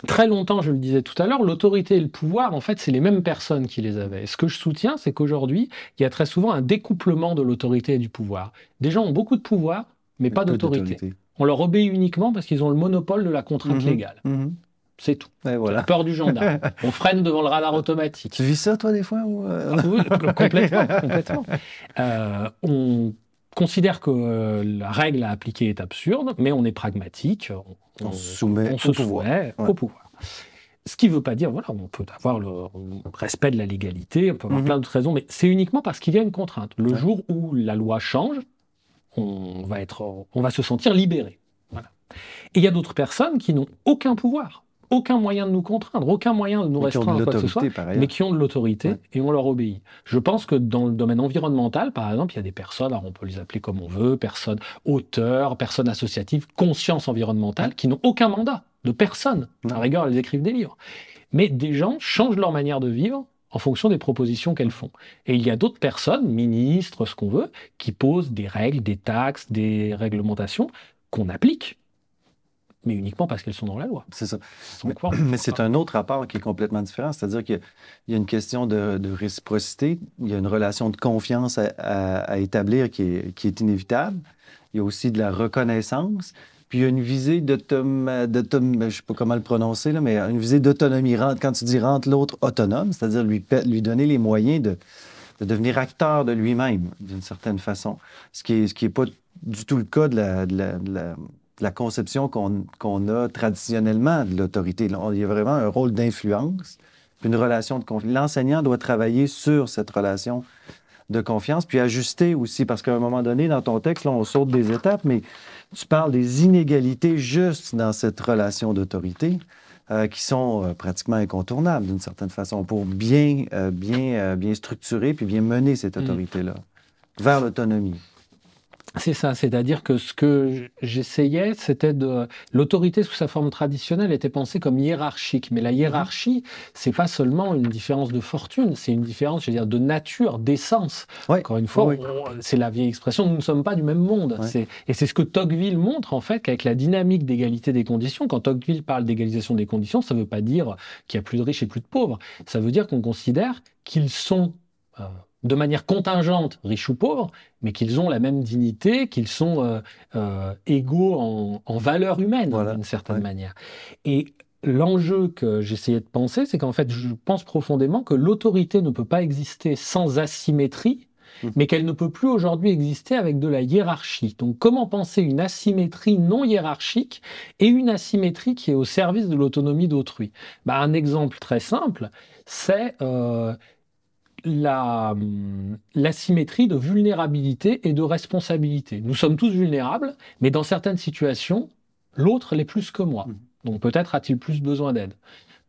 très longtemps, je le disais tout à l'heure, l'autorité et le pouvoir, en fait, c'est les mêmes personnes qui les avaient. ce que je soutiens, c'est qu'aujourd'hui, il y a très souvent un découplement de l'autorité et du pouvoir. Des gens ont beaucoup de pouvoir, mais pas d'autorité. On leur obéit uniquement parce qu'ils ont le monopole de la contrainte mhm. légale. Mhm. C'est tout. La peur du gendarme. On freine devant le radar automatique. Tu vis ça, toi, des fois euh Oui, complètement. complètement. Euh, on considère que euh, la règle à appliquer est absurde, mais on est pragmatique. On, se soumet, au, pouvoir. au pouvoir. Ce qui ne veut pas dire, voilà, on peut avoir le respect de la légalité, on peut avoir mhm. plein d'autres raisons, mais c'est uniquement parce qu'il y a une contrainte. Le jour où la loi change, on va, être, on va se sentir libéré. Voilà. Et il y a d'autres personnes qui n'ont aucun pouvoir, aucun moyen de nous contraindre, aucun moyen de nous restreindre quoi que ce soit, mais qui ont de l'autorité et on leur obéit. Je pense que dans le domaine environnemental, par exemple, il y a des personnes, alors on peut les appeler comme on veut, personnes auteurs, personnes associatives, conscience environnementale, qui n'ont aucun mandat de personne. À rigueur, elles écrivent des livres. Mais des gens changent leur manière de vivre en fonction des propositions qu'elles font. Et il y a d'autres personnes, ministres, ce qu'on veut, qui posent des règles, des taxes, des réglementations qu'on applique mais uniquement parce qu'elles sont dans la loi. C'est ça. Mais, c'est un autre rapport qui est complètement différent. C'est-à-dire qu'il y a une question de, réciprocité, il y a une relation de confiance à, établir qui est, qui est, inévitable. Il y a aussi de la reconnaissance. Puis il y a une visée d'autonomie, je ne sais pas comment le prononcer, là, mais une visée d'autonomie. Quand tu dis rendre l'autre autonome, c'est-à-dire lui, lui donner les moyens de, de devenir acteur de lui-même, d'une certaine façon. Ce qui n'est ce qui est pas du tout le cas de la, de la, la, conception qu'on a traditionnellement de l'autorité. Il y a vraiment un rôle d'influence, une relation de confiance. L'enseignant doit travailler sur cette relation de confiance, puis ajuster aussi, parce qu'à un moment donné, dans ton texte, là, on saute des étapes, mais tu parles des inégalités juste dans cette relation d'autorité. Euh, qui sont euh, pratiquement incontournables d'une certaine façon pour bien, euh, bien, bien structurer puis bien mener cette mm. autorité-là vers l'autonomie. C'est ça, c'est-à-dire que ce que j'essayais, c'était de l'autorité sous sa forme traditionnelle était pensée comme hiérarchique, mais la hiérarchie, c'est pas seulement une différence de fortune, c'est une différence, je veux dire, de nature, d'essence. Encore une fois, c'est la vieille expression, nous ne sommes pas du même monde. Et c'est ce que Tocqueville montre en fait, qu'avec la dynamique d'égalité des conditions, quand Tocqueville parle d'égalisation des conditions, ça ne veut pas dire qu'il y a plus de riches et plus de pauvres. Ça veut dire qu'on considère qu'ils sont euh, de manière contingente, riches ou pauvres, mais qu'ils ont la même dignité, qu'ils sont euh, euh, égaux en, valeur humaine, d'une certaine manière. Et l'enjeu que j'essayais de penser, c'est qu'en fait, je pense profondément que l'autorité ne peut pas exister sans asymétrie, mmh. mais qu'elle ne peut plus aujourd'hui exister avec de la hiérarchie. Donc comment penser une asymétrie non hiérarchique et une asymétrie qui est au service de l'autonomie d'autrui? Bah, Un exemple très simple, c'est... Euh, l'asymétrie de vulnérabilité et de responsabilité. Nous sommes tous vulnérables, mais dans certaines situations, l'autre l'est plus que moi. Mmh. Donc peut-être a-t-il plus besoin d'aide.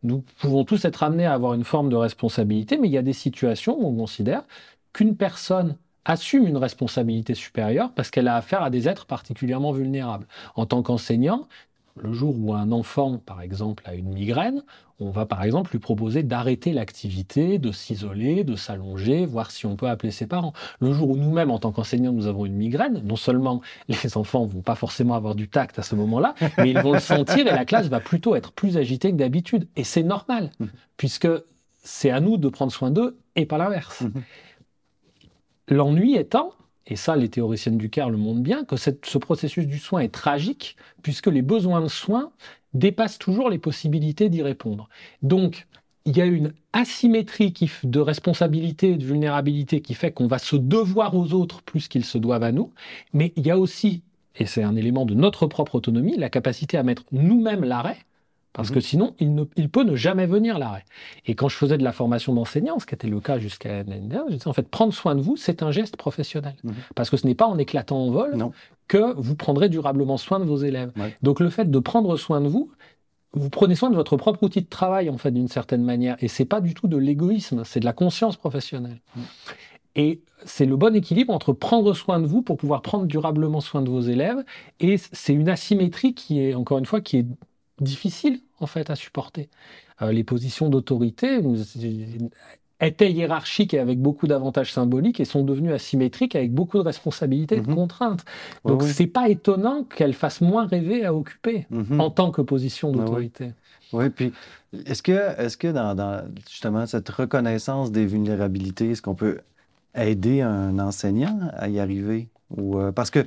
Nous pouvons tous être amenés à avoir une forme de responsabilité, mais il y a des situations où on considère qu'une personne assume une responsabilité supérieure parce qu'elle a affaire à des êtres particulièrement vulnérables. En tant qu'enseignant, le jour où un enfant, par exemple, a une migraine, on va par exemple lui proposer d'arrêter l'activité, de s'isoler, de s'allonger, voir si on peut appeler ses parents. Le jour où nous-mêmes, en tant qu'enseignants, nous avons une migraine, non seulement les enfants vont pas forcément avoir du tact à ce moment-là, mais ils vont le sentir et la classe va plutôt être plus agitée que d'habitude. Et c'est normal, mmh. puisque c'est à nous de prendre soin d'eux et pas l'inverse. Mmh. L'ennui étant et ça les théoriciennes du CAR le montrent bien, que ce processus du soin est tragique, puisque les besoins de soins dépassent toujours les possibilités d'y répondre. Donc, il y a une asymétrie de responsabilité et de vulnérabilité qui fait qu'on va se devoir aux autres plus qu'ils se doivent à nous, mais il y a aussi, et c'est un élément de notre propre autonomie, la capacité à mettre nous-mêmes l'arrêt parce mhm. que sinon, il, ne, il, peut ne jamais venir l'arrêt. Et quand je faisais de la formation d'enseignant, ce qui était le cas jusqu'à l'année dernière, je disais en fait, prendre soin de vous, c'est un geste professionnel. Mhm. Parce que ce n'est pas en éclatant en vol que vous prendrez durablement soin de vos élèves. Donc le fait de prendre soin de vous, vous prenez soin de votre propre outil de travail, en fait, d'une certaine manière. Et c'est pas du tout de l'égoïsme, c'est de la conscience professionnelle. Et c'est le bon équilibre entre prendre soin de vous pour pouvoir prendre durablement soin de vos élèves. Et c'est une asymétrie qui est, encore une fois, qui est difficile en fait à supporter. Euh, les positions d'autorité étaient hiérarchiques et avec beaucoup d'avantages symboliques et sont devenues asymétriques avec beaucoup de responsabilités et de mhm. contraintes. Donc c'est pas étonnant qu'elles fassent moins rêver à occuper mhm. en tant que position d'autorité. Oui, puis est-ce que, est que dans, justement cette reconnaissance des vulnérabilités, est-ce qu'on peut aider un enseignant à y arriver? Ou, euh, parce que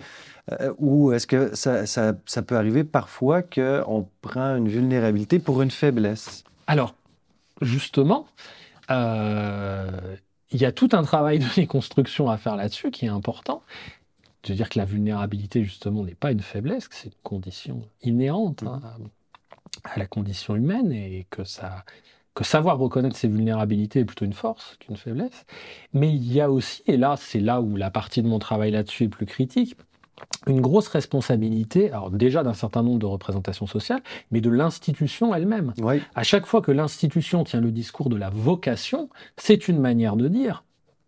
euh, ou est-ce que ça, ça, peut arriver parfois qu'on prend une vulnérabilité pour une faiblesse? Alors, justement, euh, il y a tout un travail de déconstruction à faire là-dessus qui est important. De dire que la vulnérabilité, justement, n'est pas une faiblesse, que c'est une condition inhérente. Hein. à la condition humaine et que ça que savoir reconnaître ses vulnérabilités est plutôt une force qu'une faiblesse. Mais il y a aussi, et là c'est là où la partie de mon travail là-dessus est plus critique, une grosse responsabilité, alors déjà d'un certain nombre de représentations sociales, mais de l'institution elle-même. À chaque fois que l'institution tient le discours de la vocation, c'est une manière de dire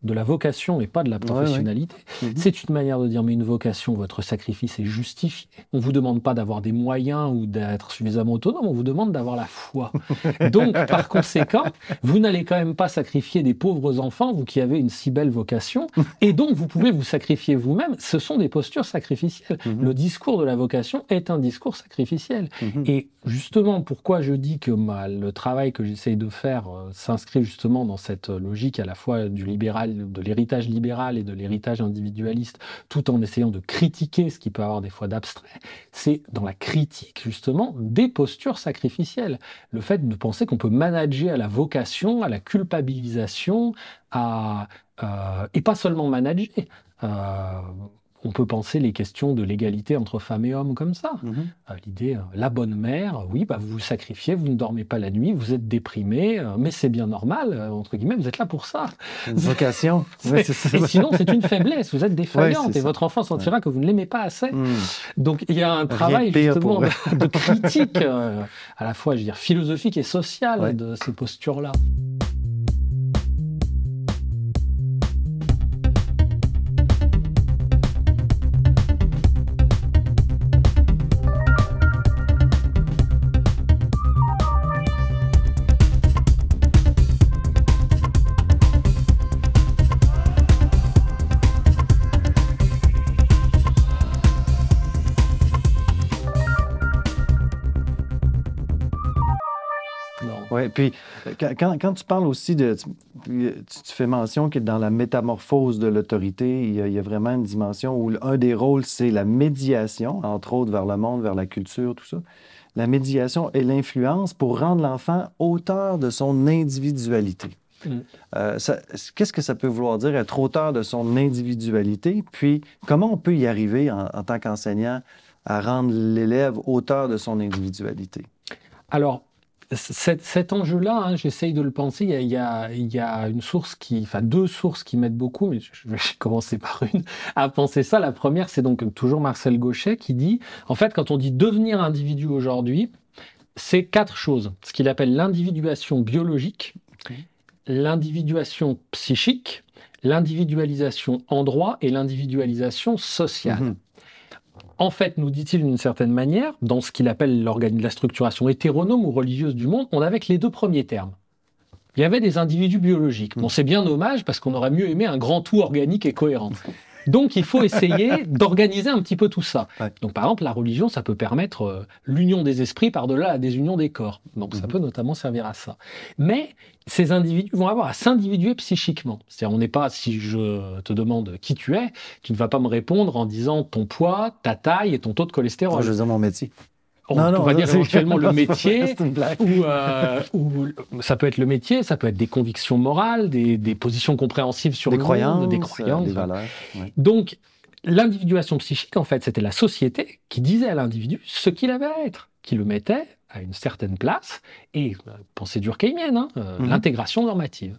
de la vocation et pas de la professionnalité. Mhm. C'est une manière de dire, mais une vocation, votre sacrifice est justifié. On ne vous demande pas d'avoir des moyens ou d'être suffisamment autonome, on vous demande d'avoir la foi. Donc, par conséquent, vous n'allez quand même pas sacrifier des pauvres enfants, vous qui avez une si belle vocation, et donc vous pouvez vous sacrifier vous-même. Ce sont des postures sacrificielles. Mhm. Le discours de la vocation est un discours sacrificiel. Mhm. Et justement, pourquoi je dis que le travail que j'essaye de faire euh, s'inscrit justement dans cette logique à la fois du libéral de l'héritage libéral et de l'héritage individualiste, tout en essayant de critiquer ce qui peut avoir des fois d'abstrait, c'est dans la critique justement des postures sacrificielles. Le fait de penser qu'on peut manager à la vocation, à la culpabilisation, à, euh, et pas seulement manager. Euh, on peut penser les questions de l'égalité entre femmes et hommes comme ça. Mhm. Euh, l'idée, euh, la bonne mère, oui, bah, vous vous sacrifiez, vous ne dormez pas la nuit, vous êtes déprimé, euh, mais c'est bien normal, entre guillemets, vous êtes là pour ça. Une vocation. et sinon, c'est une faiblesse, vous êtes défaillante et votre enfant sentira que vous ne l'aimez pas assez. Hmm. Donc il y a un travail justement de, critique, à la fois, je veux dire, philosophique et sociale de ces postures-là. Oui, puis quand, quand, tu parles aussi de. Tu, fais mention que dans la métamorphose de l'autorité, il, il, y a vraiment une dimension où un des rôles, c'est la médiation, entre autres vers le monde, vers la culture, tout ça. La médiation et l'influence pour rendre l'enfant auteur de son individualité. Mm. Euh, qu'est-ce que ça peut vouloir dire être auteur de son individualité? Puis comment on peut y arriver en, en tant qu'enseignant à rendre l'élève auteur de son individualité? Alors, cet, enjeu-là, hein, j'essaye de le penser. Il y, a, une source qui, enfin deux sources qui m'aident beaucoup, mais je vais commencer par une à penser ça. La première, c'est donc toujours Marcel Gauchet qui dit, en fait, quand on dit devenir individu aujourd'hui, c'est quatre choses. Ce qu'il appelle l'individuation biologique, l'individuation psychique, l'individualisation en droit et l'individualisation sociale. Mm-hmm. En fait, nous dit-il d'une certaine manière, dans ce qu'il appelle la structuration hétéronome ou religieuse du monde, on avait que les deux premiers termes. Il y avait des individus biologiques. Bon, c'est bien dommage parce qu'on aurait mieux aimé un grand tout organique et cohérent. Donc il faut essayer d'organiser un petit peu tout ça. Donc par exemple, la religion, ça peut permettre euh, l'union des esprits par-delà la désunion des corps. Donc ça mhm. peut notamment servir à ça. Mais ces individus vont avoir à s'individuer psychiquement. C'est-à-dire, on n'est pas, si je te demande qui tu es, tu ne vas pas me répondre en disant ton poids, ta taille et ton taux de cholestérol. je veux on, non, va dire éventuellement le métier, euh, ou, ça peut être le métier, ça peut être des convictions morales, des, positions compréhensives sur des le croyances, monde, des croyances, des valeurs. Donc, l'individuation psychique, en fait, c'était la société qui disait à l'individu ce qu'il avait à être, qui le mettait à une certaine place, et euh, pensée durkheimienne, hein, euh, mhm. l'intégration normative.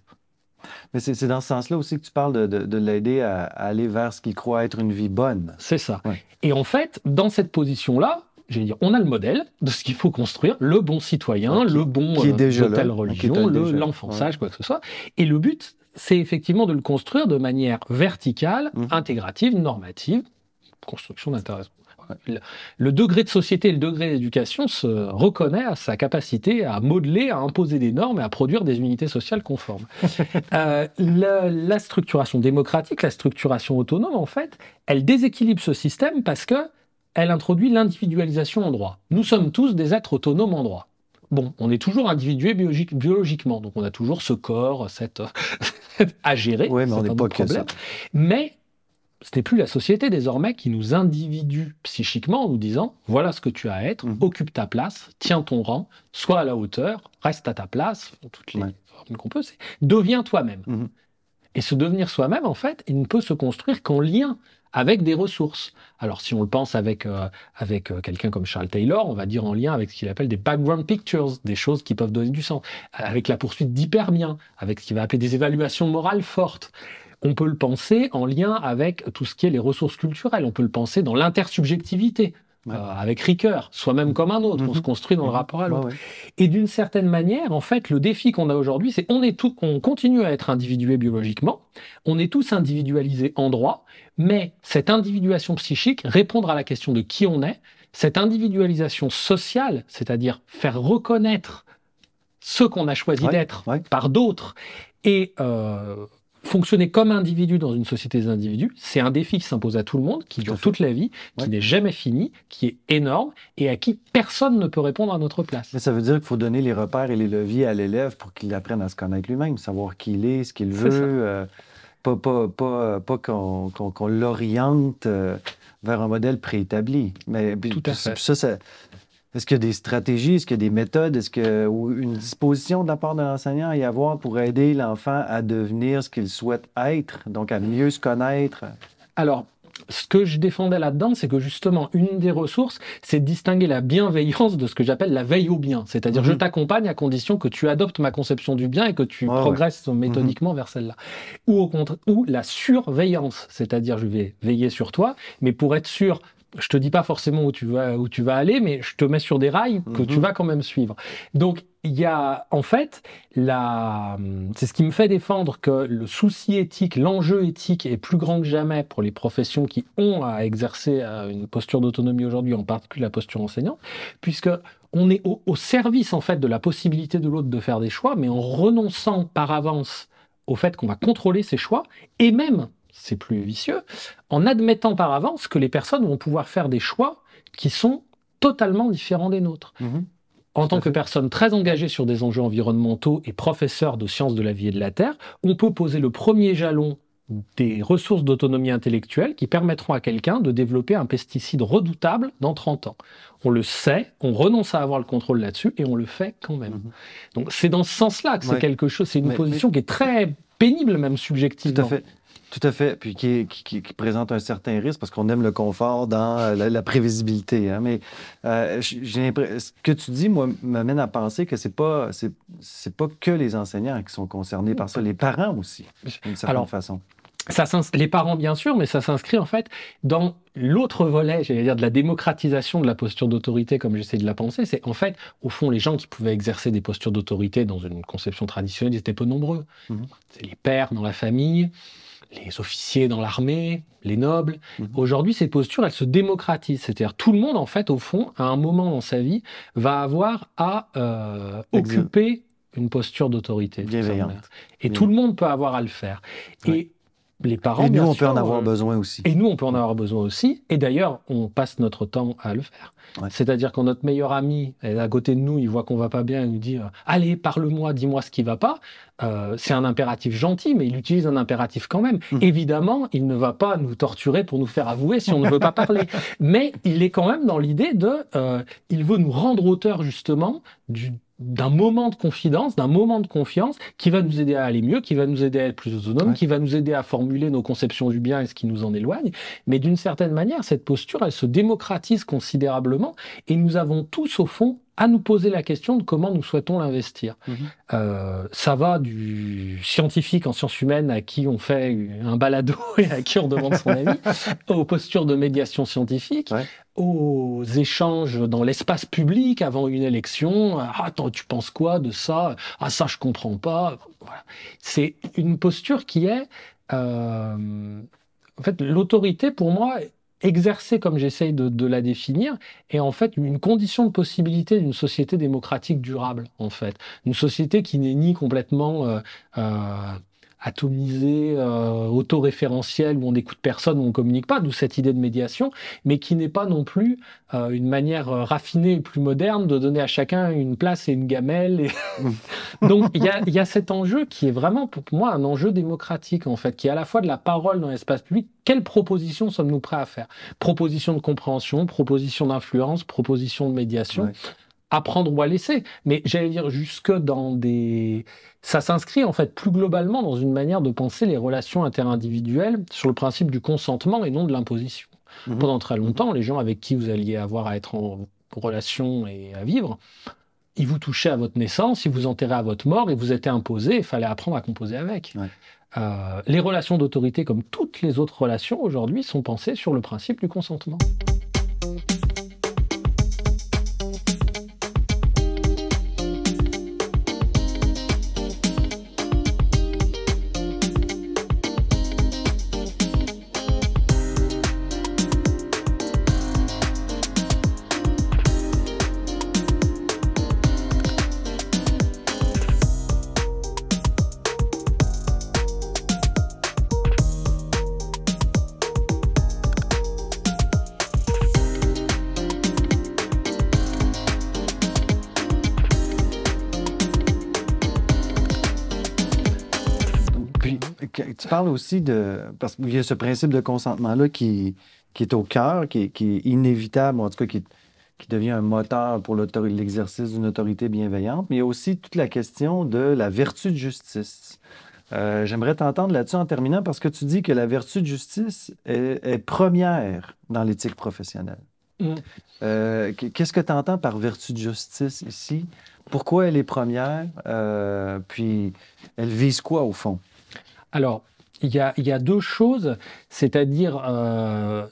Mais c'est dans ce sens-là aussi que tu parles de, l'aider à, aller vers ce qu'il croit être une vie bonne. C'est ça. Et en fait, dans cette position-là, dire, on a le modèle de ce qu'il faut construire, le bon citoyen, le bon qui est euh, déjà telle religion, l'enfançage, quoi que ce soit. Et le but, c'est effectivement de le construire de manière verticale, mhm. intégrative, normative, construction d'intérêt. Le, degré de société et le degré d'éducation se reconnaît à sa capacité à modeler, à imposer des normes et à produire des unités sociales conformes. Euh, la, structuration démocratique, la structuration autonome, en fait, elle déséquilibre ce système parce que elle introduit l'individualisation en droit. Nous sommes tous des êtres autonomes en droit. Bon, on est toujours individué biologiquement, donc on a toujours ce corps, cette à gérer. Oui, mais on n'est pas que ça. Mais ce n'est plus la société désormais qui nous individue psychiquement en nous disant voilà ce que tu as à être, mhm. occupe ta place, tiens ton rang, sois à la hauteur, reste à ta place, toutes les formes qu'on peut, c'est deviens toi-même. Mhm. Et ce devenir soi-même, en fait, il ne peut se construire qu'en lien avec des ressources. Alors si on le pense avec, euh, avec euh, quelqu'un comme Charles Taylor, on va dire en lien avec ce qu'il appelle des background pictures, des choses qui peuvent donner du sens, avec la poursuite d'hyperbiens, avec ce qu'il va appeler des évaluations morales fortes. On peut le penser en lien avec tout ce qui est les ressources culturelles, on peut le penser dans l'intersubjectivité. Euh, avec Ricoeur, soi-même comme un autre, on se mhm. construit dans le mhm. rapport à l'autre. Et d'une certaine manière, en fait, le défi qu'on a aujourd'hui, c'est on est tout, on continue à être individué biologiquement, on est tous individualisés en droit, mais cette individuation psychique, répondre à la question de qui on est, cette individualisation sociale, c'est-à-dire faire reconnaître ce qu'on a choisi d'être par d'autres, et euh, fonctionner comme individu dans une société des individus, c'est un défi qui s'impose à tout le monde, qui dure toute la vie, qui n'est jamais fini, qui est énorme et à qui personne ne peut répondre à notre place. Mais ça veut dire qu'il faut donner les repères et les leviers à l'élève pour qu'il apprenne à se connaître lui-même, savoir qui il est, ce qu'il veut, euh, pas, pas, pas, pas qu'on l'oriente euh, vers un modèle préétabli. Mais tout à fait. Ça, ça, est-ce qu'il y a des stratégies, est-ce qu'il y a des méthodes, est-ce qu'il y a une disposition de la part de l'enseignant à y avoir pour aider l'enfant à devenir ce qu'il souhaite être, donc à mieux se connaître? Alors, ce que je défendais là-dedans, c'est que justement, une des ressources, c'est de distinguer la bienveillance de ce que j'appelle la veille au bien. C'est-à-dire, je mhm. t'accompagne à condition que tu adoptes ma conception du bien et que tu progresses méthodiquement mhm. vers celle-là. Ou au contraire, ou la surveillance. C'est-à-dire, je vais veiller sur toi, mais pour être sûr je te dis pas forcément où tu vas où tu vas aller, mais je te mets sur des rails que tu mhm. vas quand même suivre. Donc il y a en fait la, c'est ce qui me fait défendre que le souci éthique, l'enjeu éthique est plus grand que jamais pour les professions qui ont à exercer euh, une posture d'autonomie aujourd'hui, en particulier la posture enseignante, puisque on est au, au service en fait de la possibilité de l'autre de faire des choix, mais en renonçant par avance au fait qu'on va contrôler ses choix et même c'est plus vicieux, en admettant par avance que les personnes vont pouvoir faire des choix qui sont totalement différents des nôtres. Mhm. En tant que personne très engagée sur des enjeux environnementaux et professeur de sciences de la vie et de la Terre, on peut poser le premier jalon des ressources d'autonomie intellectuelle qui permettront à quelqu'un de développer un pesticide redoutable dans 30 ans. On le sait, on renonce à avoir le contrôle là-dessus et on le fait quand même. Mhm. Donc c'est dans ce sens-là que c'est quelque chose, c'est une position qui est très pénible même subjectivement. Tout à fait. Tout à fait. Puis qui, présente un certain risque parce qu'on aime le confort dans euh, la, prévisibilité. Hein. Mais euh, ce que tu dis, moi, m'amène à penser que c'est pas c'est pas que les enseignants qui sont concernés par ça, les parents aussi, d'une certaine façon. Ça, les parents, bien sûr, mais ça s'inscrit en fait dans l'autre volet, j'allais dire, de la démocratisation de la posture d'autorité, comme j'essaie de la penser. C'est en fait, au fond, les gens qui pouvaient exercer des postures d'autorité dans une conception traditionnelle, ils étaient peu nombreux. Mmh. C'est les pères dans la famille, les officiers dans l'armée, les nobles. Mhm. Aujourd'hui, ces postures, elles se démocratisent. C'est-à-dire tout le monde, en fait, au fond, à un moment dans sa vie, va avoir à euh, occuper une posture d'autorité. Et tout le monde peut avoir à le faire. Et les parents, et nous, on peut en avoir euh, besoin aussi. Et nous, on peut en avoir besoin aussi. Et d'ailleurs, on passe notre temps à le faire. C'est-à-dire quand notre meilleur ami est à côté de nous, il voit qu'on va pas bien, il nous dit euh, Allez, parle-moi, dis-moi ce qui va pas. Euh, c'est un impératif gentil, mais il utilise un impératif quand même. Mmh. Évidemment, il ne va pas nous torturer pour nous faire avouer si on ne veut pas parler. Mais il est quand même dans l'idée de, il veut nous rendre auteur justement du, d'un moment de confidence, d'un moment de confiance qui va nous aider à aller mieux, qui va nous aider à être plus autonome, qui va nous aider à formuler nos conceptions du bien et ce qui nous en éloigne. Mais d'une certaine manière, cette posture, elle se démocratise considérablement et nous avons tous, au fond, à nous poser la question de comment nous souhaitons l'investir. Mhm. Euh, ça va du scientifique en sciences humaines à qui on fait un balado et à qui on demande son avis, aux postures de médiation scientifique, aux échanges dans l'espace public avant une élection. Ah, attends, tu penses quoi de ça? Ah, ça, je comprends pas. C'est une posture qui est... Euh, en fait, l'autorité, pour moi, exercer comme j'essaye de, la définir est en fait une condition de possibilité d'une société démocratique durable en fait. Une société qui n'est ni complètement euh, euh, atomisé, euh, autoréférentiel, où on n'écoute personne, où on communique pas, d'où cette idée de médiation, mais qui n'est pas non plus euh, une manière euh, raffinée et plus moderne de donner à chacun une place et une gamelle. Donc il y a, cet enjeu qui est vraiment pour moi un enjeu démocratique, en fait, qui est à la fois de la parole dans l'espace public. Quelles propositions sommes-nous prêts à faire? Propositions de compréhension, propositions d'influence, propositions de médiation. Apprendre ou à laisser. Mais j'allais dire jusque dans des... Ça s'inscrit en fait plus globalement dans une manière de penser les relations interindividuelles sur le principe du consentement et non de l'imposition. Mhm. Pendant très longtemps, les gens avec qui vous alliez avoir à être en relation et à vivre, ils vous touchaient à votre naissance, ils vous enterraient à votre mort, et vous étaient imposés, il fallait apprendre à composer avec. Euh, les relations d'autorité, comme toutes les autres relations aujourd'hui, sont pensées sur le principe du consentement. Tu parles aussi de. Parce qu'il y a ce principe de consentement-là qui, qui est au cœur, qui, est inévitable, en tout cas qui, qui devient un moteur pour l'exercice d'une autorité bienveillante, mais il y a aussi toute la question de la vertu de justice. Euh, j'aimerais t'entendre là-dessus en terminant parce que tu dis que la vertu de justice est, première dans l'éthique professionnelle. Mm. Euh, qu'est-ce que tu entends par vertu de justice ici? Pourquoi elle est première? Euh, puis elle vise quoi au fond? Alors, il y, a, deux choses, c'est-à-dire, euh,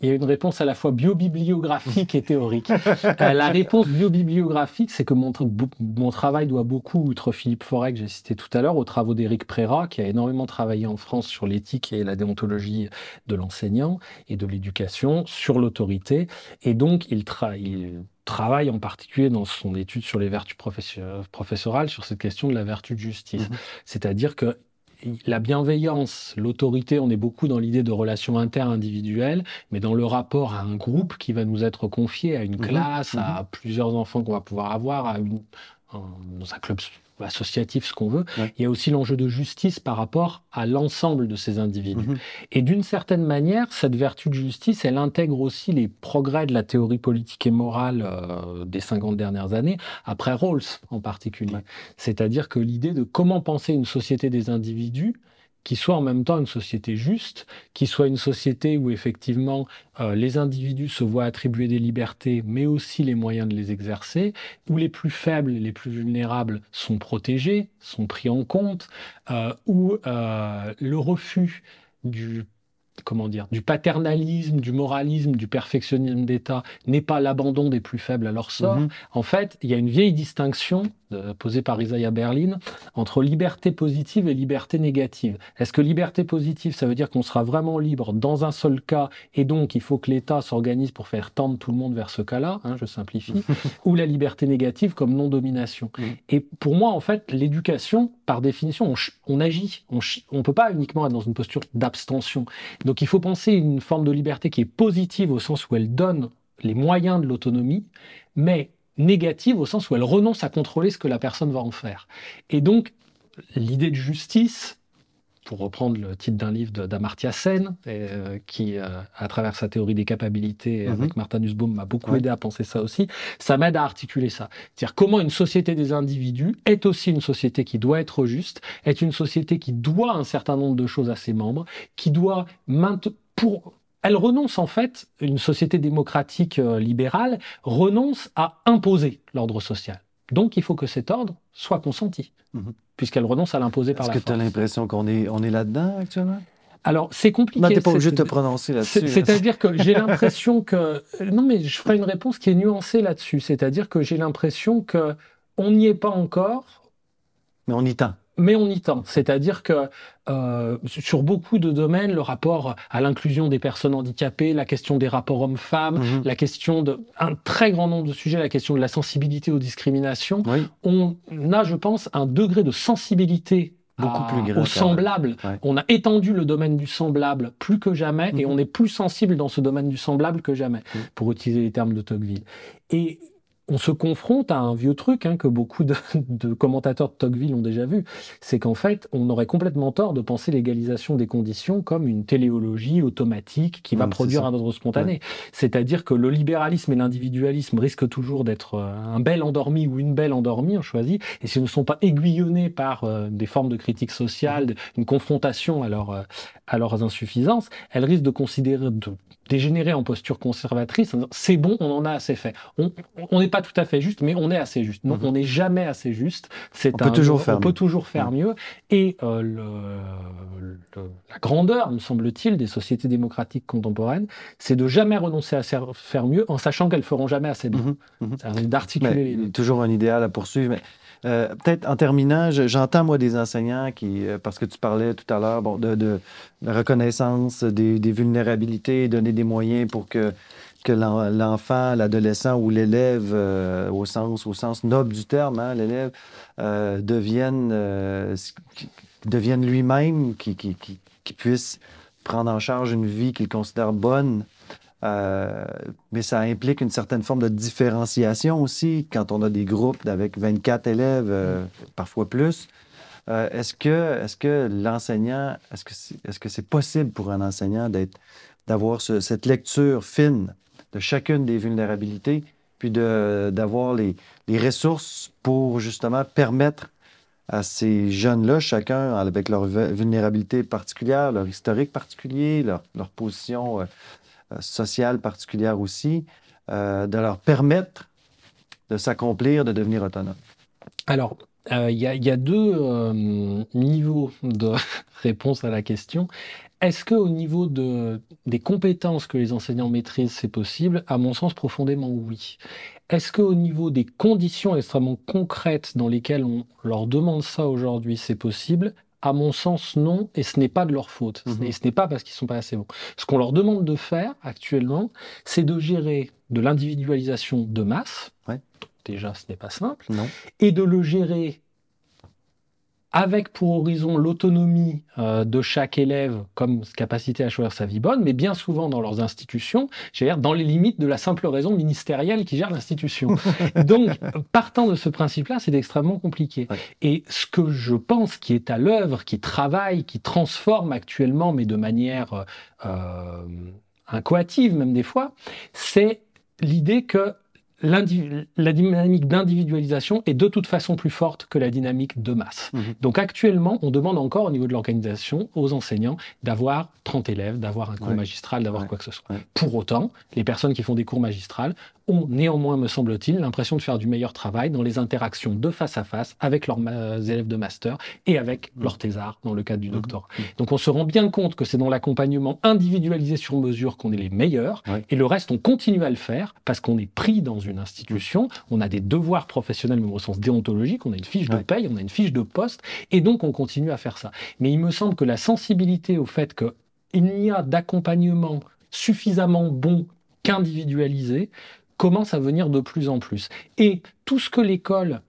il y a une réponse à la fois biobibliographique et théorique. Euh, la réponse biobibliographique, c'est que mon, mon, travail doit beaucoup, outre Philippe Forêt que j'ai cité tout à l'heure, aux travaux d'Éric Préra, qui a énormément travaillé en France sur l'éthique et la déontologie de l'enseignant et de l'éducation, sur l'autorité. Et donc, il, il travaille en particulier dans son étude sur les vertus professorales sur cette question de la vertu de justice. Mmh C'est-à-dire que la bienveillance, l'autorité, on est beaucoup dans l'idée de relations inter-individuelles, mais dans le rapport à un groupe qui va nous être confié, à une mhm. classe, à mhm. plusieurs enfants qu'on va pouvoir avoir, à une, dans un club associatif, ce qu'on veut. Il y a aussi l'enjeu de justice par rapport à l'ensemble de ces individus. Mhm. Et d'une certaine manière, cette vertu de justice, elle intègre aussi les progrès de la théorie politique et morale euh, des 50 dernières années, après Rawls en particulier. C'est-à-dire que l'idée de comment penser une société des individus, qui soit en même temps une société juste, qui soit une société où effectivement euh, les individus se voient attribuer des libertés, mais aussi les moyens de les exercer, où les plus faibles les plus vulnérables sont protégés, sont pris en compte, euh, où euh, le refus du comment dire, du paternalisme, du moralisme, du perfectionnisme d'État n'est pas l'abandon des plus faibles à leur sort. Mhm. En fait, il y a une vieille distinction posée par Isaiah Berlin entre liberté positive et liberté négative. Est-ce que liberté positive, ça veut dire qu'on sera vraiment libre dans un seul cas et donc il faut que l'État s'organise pour faire tendre tout le monde vers ce cas-là, hein, je simplifie, ou la liberté négative comme non-domination Et pour moi, en fait, l'éducation, par définition, on, agit. On ne peut pas uniquement être dans une posture d'abstention. Donc il faut penser une forme de liberté qui est positive au sens où elle donne les moyens de l'autonomie, mais négative au sens où elle renonce à contrôler ce que la personne va en faire. Et donc, l'idée de justice, pour reprendre le titre d'un livre d'Amartya Sen, euh, qui, euh, à travers sa théorie des capacités, mhm. avec Martha Nussbaum, m'a beaucoup aidé à penser ça aussi, ça m'aide à articuler ça. C'est-à-dire comment une société des individus est aussi une société qui doit être juste, est une société qui doit un certain nombre de choses à ses membres, qui doit pour elle renonce en fait, une société démocratique euh, libérale renonce à imposer l'ordre social. Donc il faut que cet ordre soit consenti, mhm. puisqu'elle renonce à l'imposer par la force. Est-ce que tu as l'impression qu'on est, on est là-dedans actuellement? Alors, c'est compliqué. Non, tu pas obligé de te prononcer là-dessus. C'est-à-dire que j'ai l'impression que... Non, mais je ferai une réponse qui est nuancée là-dessus. C'est-à-dire que j'ai l'impression que on n'y est pas encore. Mais on y tend mais on y tend. C'est-à-dire que euh, sur beaucoup de domaines, le rapport à l'inclusion des personnes handicapées, la question des rapports hommes-femmes, mhm. la question de un très grand nombre de sujets, la question de la sensibilité aux discriminations, on a, je pense, un degré de sensibilité beaucoup plus au semblable. On a étendu le domaine du semblable plus que jamais et mhm. on est plus sensible dans ce domaine du semblable que jamais, pour utiliser les termes de Tocqueville. Et on se confronte à un vieux truc hein, que beaucoup de, commentateurs de Tocqueville ont déjà vu, c'est qu'en fait, on aurait complètement tort de penser l'égalisation des conditions comme une téléologie automatique qui va produire un ordre spontané. C'est-à-dire que le libéralisme et l'individualisme risquent toujours d'être euh, un bel endormi ou une belle endormie, on choisit, et s'ils ne sont pas aiguillonnés par euh, des formes de critique sociale, mmh. une confrontation à, euh, à leurs insuffisances, elles risquent de considérer, de dégénérer en posture conservatrice, c'est bon, on en a assez fait. On n'est pas tout à fait juste, mais on est assez juste. Non, mhm. on n'est jamais assez juste. C'est on, peut toujours faire on peut toujours faire mhm. mieux. Et euh, la grandeur, me semble-t-il, des sociétés démocratiques contemporaines, c'est de jamais renoncer à faire mieux en sachant qu'elles feront jamais assez bien. C'est d'articuler les Toujours un idéal à poursuivre. Mais... Euh, peut-être en terminant, j'entends moi des enseignants qui, euh, parce que tu parlais tout à l'heure bon, de, reconnaissance des, vulnérabilités, donner des moyens pour que, que l'enfant, l'adolescent ou l'élève, euh, au, sens, au sens noble du terme, hein, l'élève, devienne, devienne lui-même, qui, puisse prendre en charge une vie qu'il considère bonne euh, mais ça implique une certaine forme de différenciation aussi quand on a des groupes avec 24 élèves, euh, parfois plus. Euh, est-ce que, est que l'enseignant, est-ce que c'est est -ce c'est possible pour un enseignant d'avoir cette lecture fine de chacune des vulnérabilités, puis d'avoir les, les, ressources pour justement permettre à ces jeunes-là, chacun avec leur vulnérabilité particulière, leur historique particulier, leur, leur position sociale particulière aussi, euh, de leur permettre de s'accomplir, de devenir autonome? Alors, euh, il y, a deux niveaux de réponse à la question. Est-ce qu'au niveau de, des compétences que les enseignants maîtrisent, c'est possible? À mon sens, profondément oui. Est-ce qu'au niveau des conditions extrêmement concrètes dans lesquelles on leur demande ça aujourd'hui, c'est possible? À mon sens, non, et ce n'est pas de leur faute. Et ce n'est pas parce qu'ils sont pas assez bons. Ce qu'on leur demande de faire actuellement, c'est de gérer de l'individualisation de masse. Déjà, ce n'est pas simple. Et de le gérer avec pour horizon l'autonomie euh, de chaque élève comme capacité à choisir sa vie bonne, mais bien souvent dans leurs institutions, dire dans les limites de la simple raison ministérielle qui gère l'institution. Donc, partant de ce principe-là, c'est extrêmement compliqué. Et ce que je pense qui est à l'œuvre, qui travaille, qui transforme actuellement, mais de manière euh, euh incoative même des fois, c'est l'idée que la dynamique d'individualisation est de toute façon plus forte que la dynamique de masse. Mhm. Donc actuellement, on demande encore au niveau de l'organisation aux enseignants d'avoir 30 élèves, d'avoir un cours magistral, d'avoir quoi que ce soit. Pour autant, les personnes qui font des cours magistrales ont néanmoins, me semble-t-il, l'impression de faire du meilleur travail dans les interactions de face à face avec leurs élèves de master et avec mmh. leurs thésards dans le cadre du mmh. doctorat. Mmh. Donc on se rend bien compte que c'est dans l'accompagnement individualisé sur mesure qu'on est les meilleurs et le reste on continue à le faire parce qu'on est pris dans une institution, on a des devoirs professionnels même au sens déontologique, on a une fiche de paye, on a une fiche de poste et donc on continue à faire ça. Mais il me semble que la sensibilité au fait qu'il n'y a d'accompagnement suffisamment bon qu'individualisé commence à venir de plus en plus. Et tout ce que l'école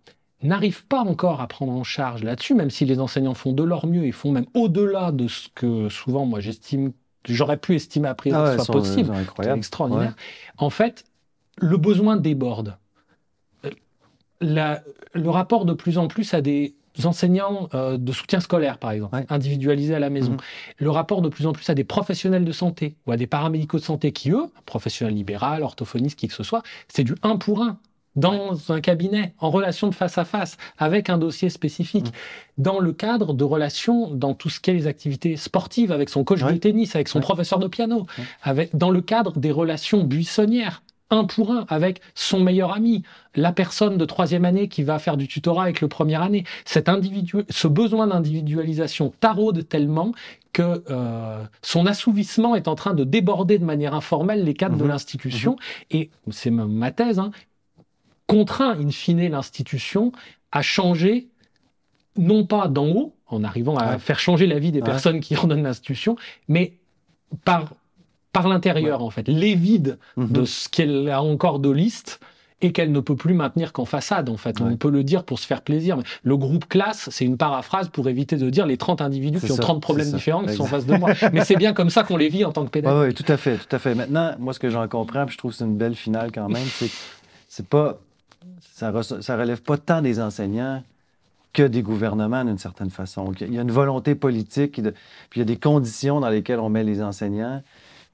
n'arrive pas encore à prendre en charge là-dessus, même si les enseignants font de leur mieux et font même au-delà de ce que souvent moi j'estime, j'aurais pu estimer a priori ah soit possible, c'est extraordinaire. En fait, le besoin déborde. Euh, le rapport de plus en plus à des enseignants euh, de soutien scolaire, par exemple, individualisés à la maison. Mhm. Le rapport de plus en plus à des professionnels de santé ou à des paramédicaux de santé qui, eux, professionnels libéral, orthophonistes, qui que ce soit, c'est du un pour un dans un cabinet, en relation de face à face, avec un dossier spécifique, mhm. dans le cadre de relations, dans tout ce qui est les activités sportives, avec son coach de tennis, avec son professeur de piano, avec, dans le cadre des relations buissonnières, un pour un avec son meilleur ami, la personne de troisième année qui va faire du tutorat avec le première année. Cet individu, ce besoin d'individualisation taraude tellement que euh, son assouvissement est en train de déborder de manière informelle les cadres de mhm. l'institution. Et c'est ma thèse, hein, contraint in fine l'institution à changer, non pas d'en haut, en arrivant à faire changer la vie des personnes qui ordonnent l'institution, mais par par l'intérieur, en fait, les vides de mhm. ce qu'elle a encore de liste et qu'elle ne peut plus maintenir qu'en façade, en fait. On peut le dire pour se faire plaisir. Mais le groupe classe, c'est une paraphrase pour éviter de dire les 30 individus qui ont 30 problèmes différents qui sont en face de moi. mais c'est bien comme ça qu'on les vit en tant que pédagogue. Oui, tout à fait, tout à fait. Maintenant, moi, ce que j'en comprends, puis je trouve que c'est une belle finale quand même, c'est c'est pas ça, ne relève pas tant des enseignants que des gouvernements d'une certaine façon. Il y a une volonté politique, puis il y a des conditions dans lesquelles on met les enseignants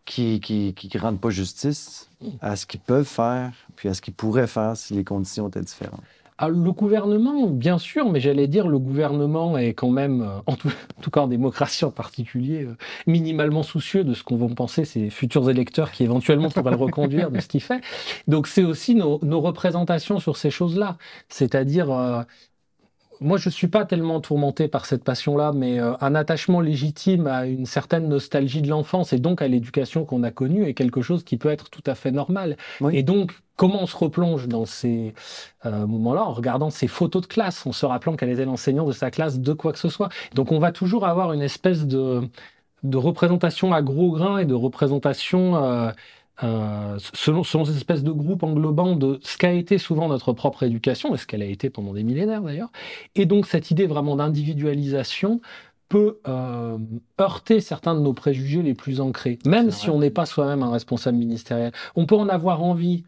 qui ne rendent pas justice à ce qu'ils peuvent faire, puis à ce qu'ils pourraient faire si les conditions étaient différentes. Ah, le gouvernement, bien sûr, mais j'allais dire le gouvernement est quand même, euh, en tout, cas en démocratie en particulier, euh, minimalement soucieux de ce qu'on va penser ses futurs électeurs qui éventuellement pourraient le reconduire de ce qu'il fait. Donc c'est aussi nos, représentations sur ces choses-là, c'est-à-dire euh, moi, je ne suis pas tellement tourmenté par cette passion-là, mais euh, un attachement légitime à une certaine nostalgie de l'enfance et donc à l'éducation qu'on a connue est quelque chose qui peut être tout à fait normal. Et donc, comment on se replonge dans ces euh, moments-là en regardant ces photos de classe, en se rappelant qu'elle était l'enseignant de sa classe de quoi que ce soit? Donc, on va toujours avoir une espèce de, de représentation à gros grains et de représentation... Euh, selon, selon cette espèce de groupe englobant de ce qu'a été souvent notre propre éducation, et ce qu'elle a été pendant des millénaires d'ailleurs. Et donc cette idée vraiment d'individualisation peut euh, heurter certains de nos préjugés les plus ancrés, même si on n'est pas soi-même un responsable ministériel. On peut en avoir envie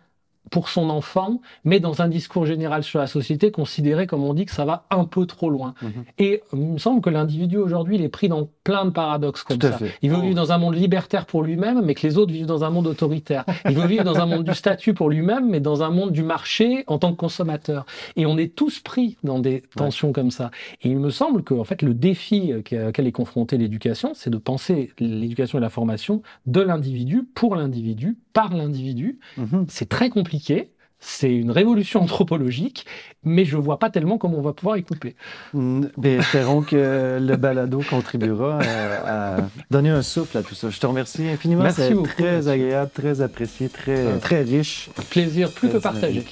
pour son enfant, mais dans un discours général sur la société, considérer, comme on dit, que ça va un peu trop loin. Mhm. Et il me semble que l'individu aujourd'hui, il est pris dans plein de paradoxes comme ça. Il veut oh. vivre dans un monde libertaire pour lui-même, mais que les autres vivent dans un monde autoritaire. Il veut vivre dans un monde du statut pour lui-même, mais dans un monde du marché en tant que consommateur. Et on est tous pris dans des tensions comme ça. Et il me semble que, en fait, le défi auquel est confrontée l'éducation, c'est de penser l'éducation et la formation de l'individu, pour l'individu, par l'individu. Mhm. C'est très compliqué. C'est une révolution anthropologique, mais je ne vois pas tellement comment on va pouvoir y couper. Mm, mais espérons que le balado contribuera euh, à, donner un souffle à tout ça. Je te remercie infiniment. Merci beaucoup. Très agréable, très apprécié, très, euh, très riche. Plaisir plus que partagé.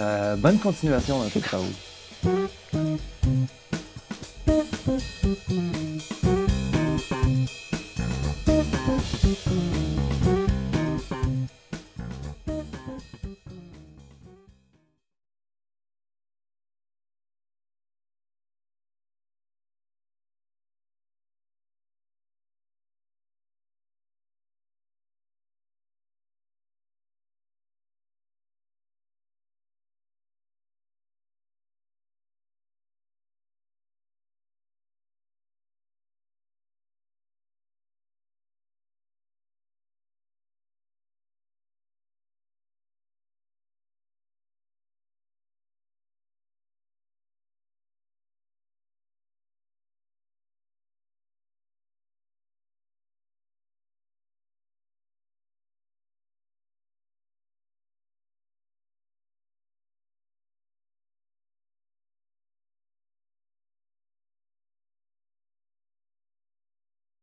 Euh, bonne continuation dans tes travaux.